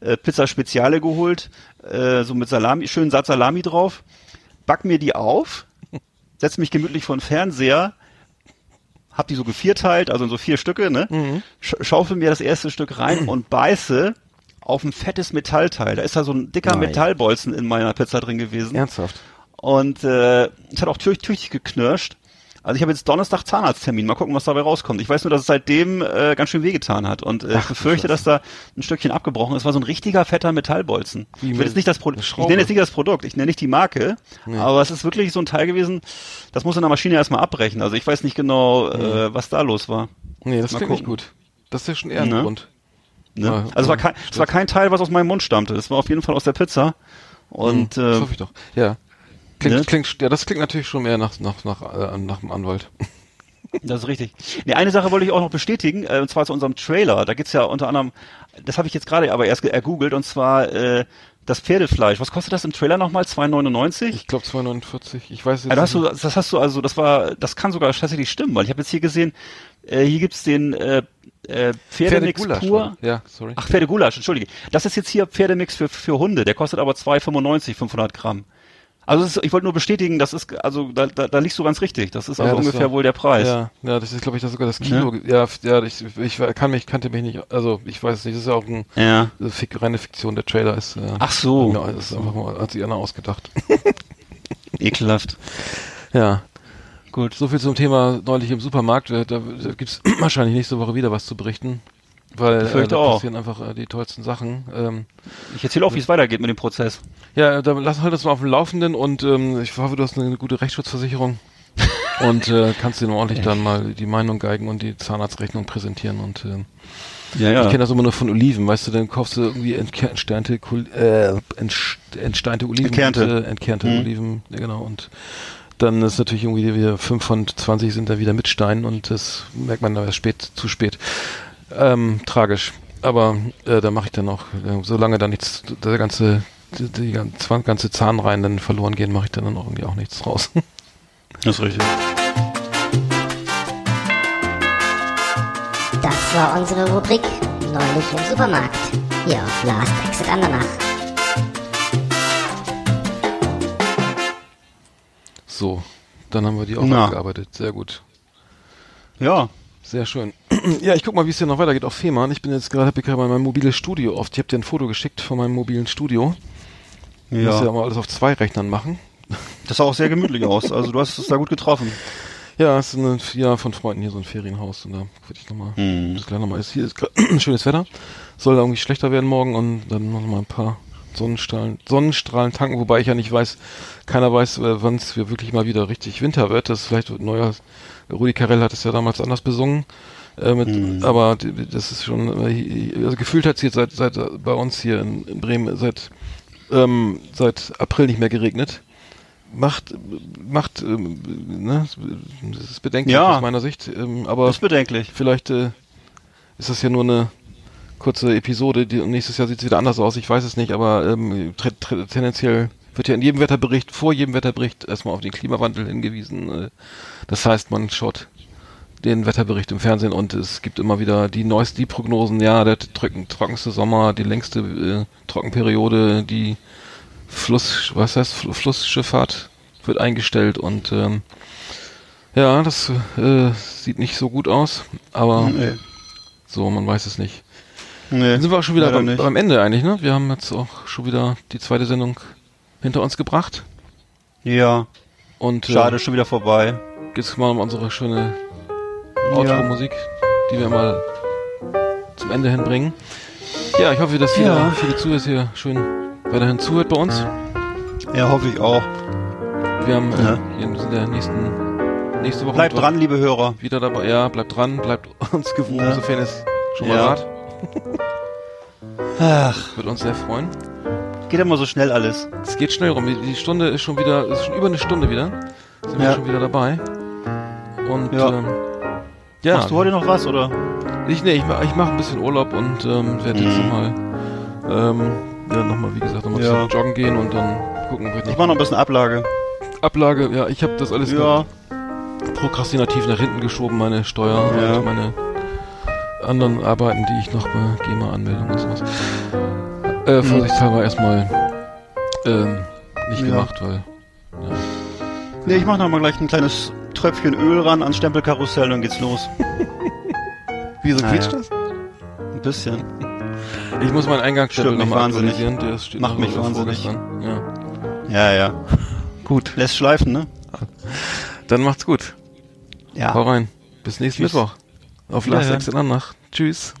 äh, Pizza Speziale geholt, äh, so mit Salami, schönen Satz Salami drauf, back mir die auf, setz mich gemütlich vor den Fernseher, hab die so gevierteilt, also in so vier Stücke, ne? Mhm. Sch schaufel mir das erste Stück rein und beiße auf ein fettes Metallteil. Da ist da so ein dicker Nein. Metallbolzen in meiner Pizza drin gewesen. Ernsthaft. Und äh, es hat auch tüch tüchtig geknirscht. Also ich habe jetzt Donnerstag Zahnarzttermin. Mal gucken, was dabei rauskommt. Ich weiß nur, dass es seitdem äh, ganz schön wehgetan hat. Und äh, ich befürchte, dass da ein Stückchen abgebrochen ist. War so ein richtiger fetter Metallbolzen. Wie Ich will jetzt nicht das Produkt. Ich nenne jetzt nicht das Produkt. Ich nenne nicht die Marke. Aber es ist wirklich so ein Teil gewesen. Das muss in der Maschine erstmal abbrechen. Also ich weiß nicht genau, äh, was da los war. Nee, das klingt nicht gut. Das ist ja schon eher ein Ne? Grund. Ne? Ja, also es war, kein, es war kein Teil, was aus meinem Mund stammte. Es war auf jeden Fall aus der Pizza. Und das äh, hoffe ich doch. Ja. Klingt, Ne? klingt, ja, das klingt natürlich schon mehr nach, nach, nach, äh, nach dem Anwalt. Das ist richtig. Nee, eine Sache wollte ich auch noch bestätigen, äh, und zwar zu unserem Trailer. Da gibt's ja unter anderem, das habe ich jetzt gerade aber erst ge- ergoogelt, und zwar äh, das Pferdefleisch. Was kostet das im Trailer nochmal? 2,99? Ich glaube 2,49. Ich weiß jetzt da hast du, nicht. das hast du also, das war, das kann sogar tatsächlich stimmen, weil ich habe jetzt hier gesehen, äh, hier gibt's den äh, äh, Pferdemix Pferdegulasch, pur. Ja, sorry. Ach, Pferdegulasch, entschuldige. Das ist jetzt hier Pferdemix für, für Hunde. Der kostet aber 2,95, 500 Gramm. Also es ist, ich wollte nur bestätigen, das ist, also da, da, da liegst du ganz richtig. Das ist also Ja, das ungefähr war- wohl der Preis. Ja, ja, das ist glaube ich das sogar das Kilo. Ja, ja, ich, ich kann mich, kannte mich nicht, also ich weiß nicht, das ist ja auch ein, Ja. eine Fik reine Fiktion, der Trailer ist. Äh, Ach so. Genau, das ist einfach mal, hat sich einer ausgedacht. Ekelhaft. ja. Gut. So viel zum Thema neulich im Supermarkt. äh, Da, da gibt's wahrscheinlich nächste Woche wieder was zu berichten. Weil äh, Befürchte da auch. passieren einfach äh, die tollsten Sachen. Ähm, Ich erzähle auch, wie es weitergeht mit dem Prozess. Ja, dann lass halt das mal auf dem Laufenden und ähm, ich hoffe, du hast eine gute Rechtsschutzversicherung und äh, kannst dir nur ordentlich dann mal die Meinung geigen und die Zahnarztrechnung präsentieren und ähm, Ja, ja. ich kenne das immer nur von Oliven, weißt du, dann kaufst du irgendwie entker- entsteinte, Kul- äh, entsteinte Oliven, Entkernte. Und, äh, entkernte Mhm. Oliven, ja genau und dann ist natürlich irgendwie wieder 5 von 20 sind da wieder mit Stein und das merkt man aber spät, zu spät. Ähm, tragisch. Aber äh, da mache ich dann auch, äh, solange da nichts, der ganze die, die gan- ganze Zahnreihen dann verloren gehen, mache ich dann auch irgendwie auch nichts draus. Das ist richtig. Das war unsere Rubrik Neulich im Supermarkt. Hier auf Last Exit Andernach. So, dann haben wir die auch Na. abgearbeitet. Sehr gut. Ja. Sehr schön. Ja, ich guck mal, wie es hier noch weitergeht auf Fehmarn. Ich bin jetzt gerade, hab ich gerade mein mobiles Studio oft. Ich habe dir ein Foto geschickt von meinem mobilen Studio. Ich muss ja Ja. mal alles auf zwei Rechnern machen. Das sah auch sehr gemütlich aus. Also du hast es da gut getroffen. Ja, es ist eine, ja, von Freunden hier so ein Ferienhaus und da würde ich nochmal, Hm. das gleich nochmal ist. Hier ist schönes Wetter. Soll irgendwie schlechter werden morgen und dann noch mal ein paar Sonnenstrahlen, Sonnenstrahlen tanken, wobei ich ja nicht weiß, keiner weiß, äh, wann es wirklich mal wieder richtig Winter wird. Das ist vielleicht neuer, Rudi Carell hat es ja damals anders besungen. Äh, mit, Hm. Aber das ist schon, äh, also gefühlt hat es jetzt seit, seit äh, bei uns hier in, in Bremen seit, ähm, seit April nicht mehr geregnet. Macht, macht, ähm, ne, das ist bedenklich Ja. aus meiner Sicht, ähm, aber ist bedenklich. vielleicht äh, ist das ja nur eine kurze Episode, die, nächstes Jahr sieht es wieder anders aus, ich weiß es nicht, aber ähm, tendenziell wird ja in jedem Wetterbericht, vor jedem Wetterbericht erstmal auf den Klimawandel hingewiesen. Äh, das heißt, man schaut den Wetterbericht im Fernsehen und es gibt immer wieder die neuesten, die Prognosen, ja, der trocken, trockenste Sommer, die längste äh, Trockenperiode, die Fluss, was heißt Fl- Flussschifffahrt wird eingestellt und ähm, ja, das äh, sieht nicht so gut aus, aber Nee. so, man weiß es nicht. Nee. Dann sind wir auch schon wieder beim, beim Ende eigentlich, ne? Wir haben jetzt auch schon wieder die zweite Sendung hinter uns gebracht Ja. und Schade, äh, schon wieder vorbei. jetzt mal um unsere schöne. Outro-Musik, die wir mal zum Ende hinbringen. Ja, ich hoffe, dass wieder Ja. viele Zuhörer hier schön weiterhin zuhört bei uns. Ja, hoffe ich auch. Wir haben äh, Ja. hier in der nächsten nächste Woche Bleibt dran, liebe Hörer. wieder dabei. Ja, bleibt dran, bleibt uns gewogen, Ja. sofern es schon mal Ja. wart. Ach, Wird uns sehr freuen. geht immer so schnell alles. Es geht schnell rum. Die- Stunde ist schon wieder, ist schon über eine Stunde wieder. Sind wir Ja. schon wieder dabei. Und Ja. ähm, ja, Machst du heute noch was, oder? ich, nee, ich, mach- ich mache ein bisschen Urlaub und ähm, werde jetzt Mhm. nochmal, ähm, ja, nochmal, wie gesagt, nochmal Ja. Joggen gehen und dann gucken, ob ich Ich mach noch ein bisschen Ablage. Ablage. Ja, ich habe das alles Ja. prokrastinativ nach hinten geschoben, meine Steuer Ja. und meine anderen Arbeiten, die ich noch bei GEMA-Anmeldung und sowas. Äh, vorsichtshalber erstmal ähm, nicht. Ja. gemacht, weil ja, Nee, ich mach noch mal gleich ein kleines Tröpfchen Öl ran ans Stempelkarussell, dann geht's los. Wieso Naja. quietscht das? Ein bisschen. Ich muss meinen Eingangsstempel nochmal wahnsinnig. aktualisieren. Der steht Macht mich wahnsinnig. Ja. Ja, ja. Gut. Lässt schleifen, ne? Dann macht's gut. Ja. Hau rein. Bis nächsten Tschüss. Mittwoch. Auf. Last Exit Nacht. Tschüss.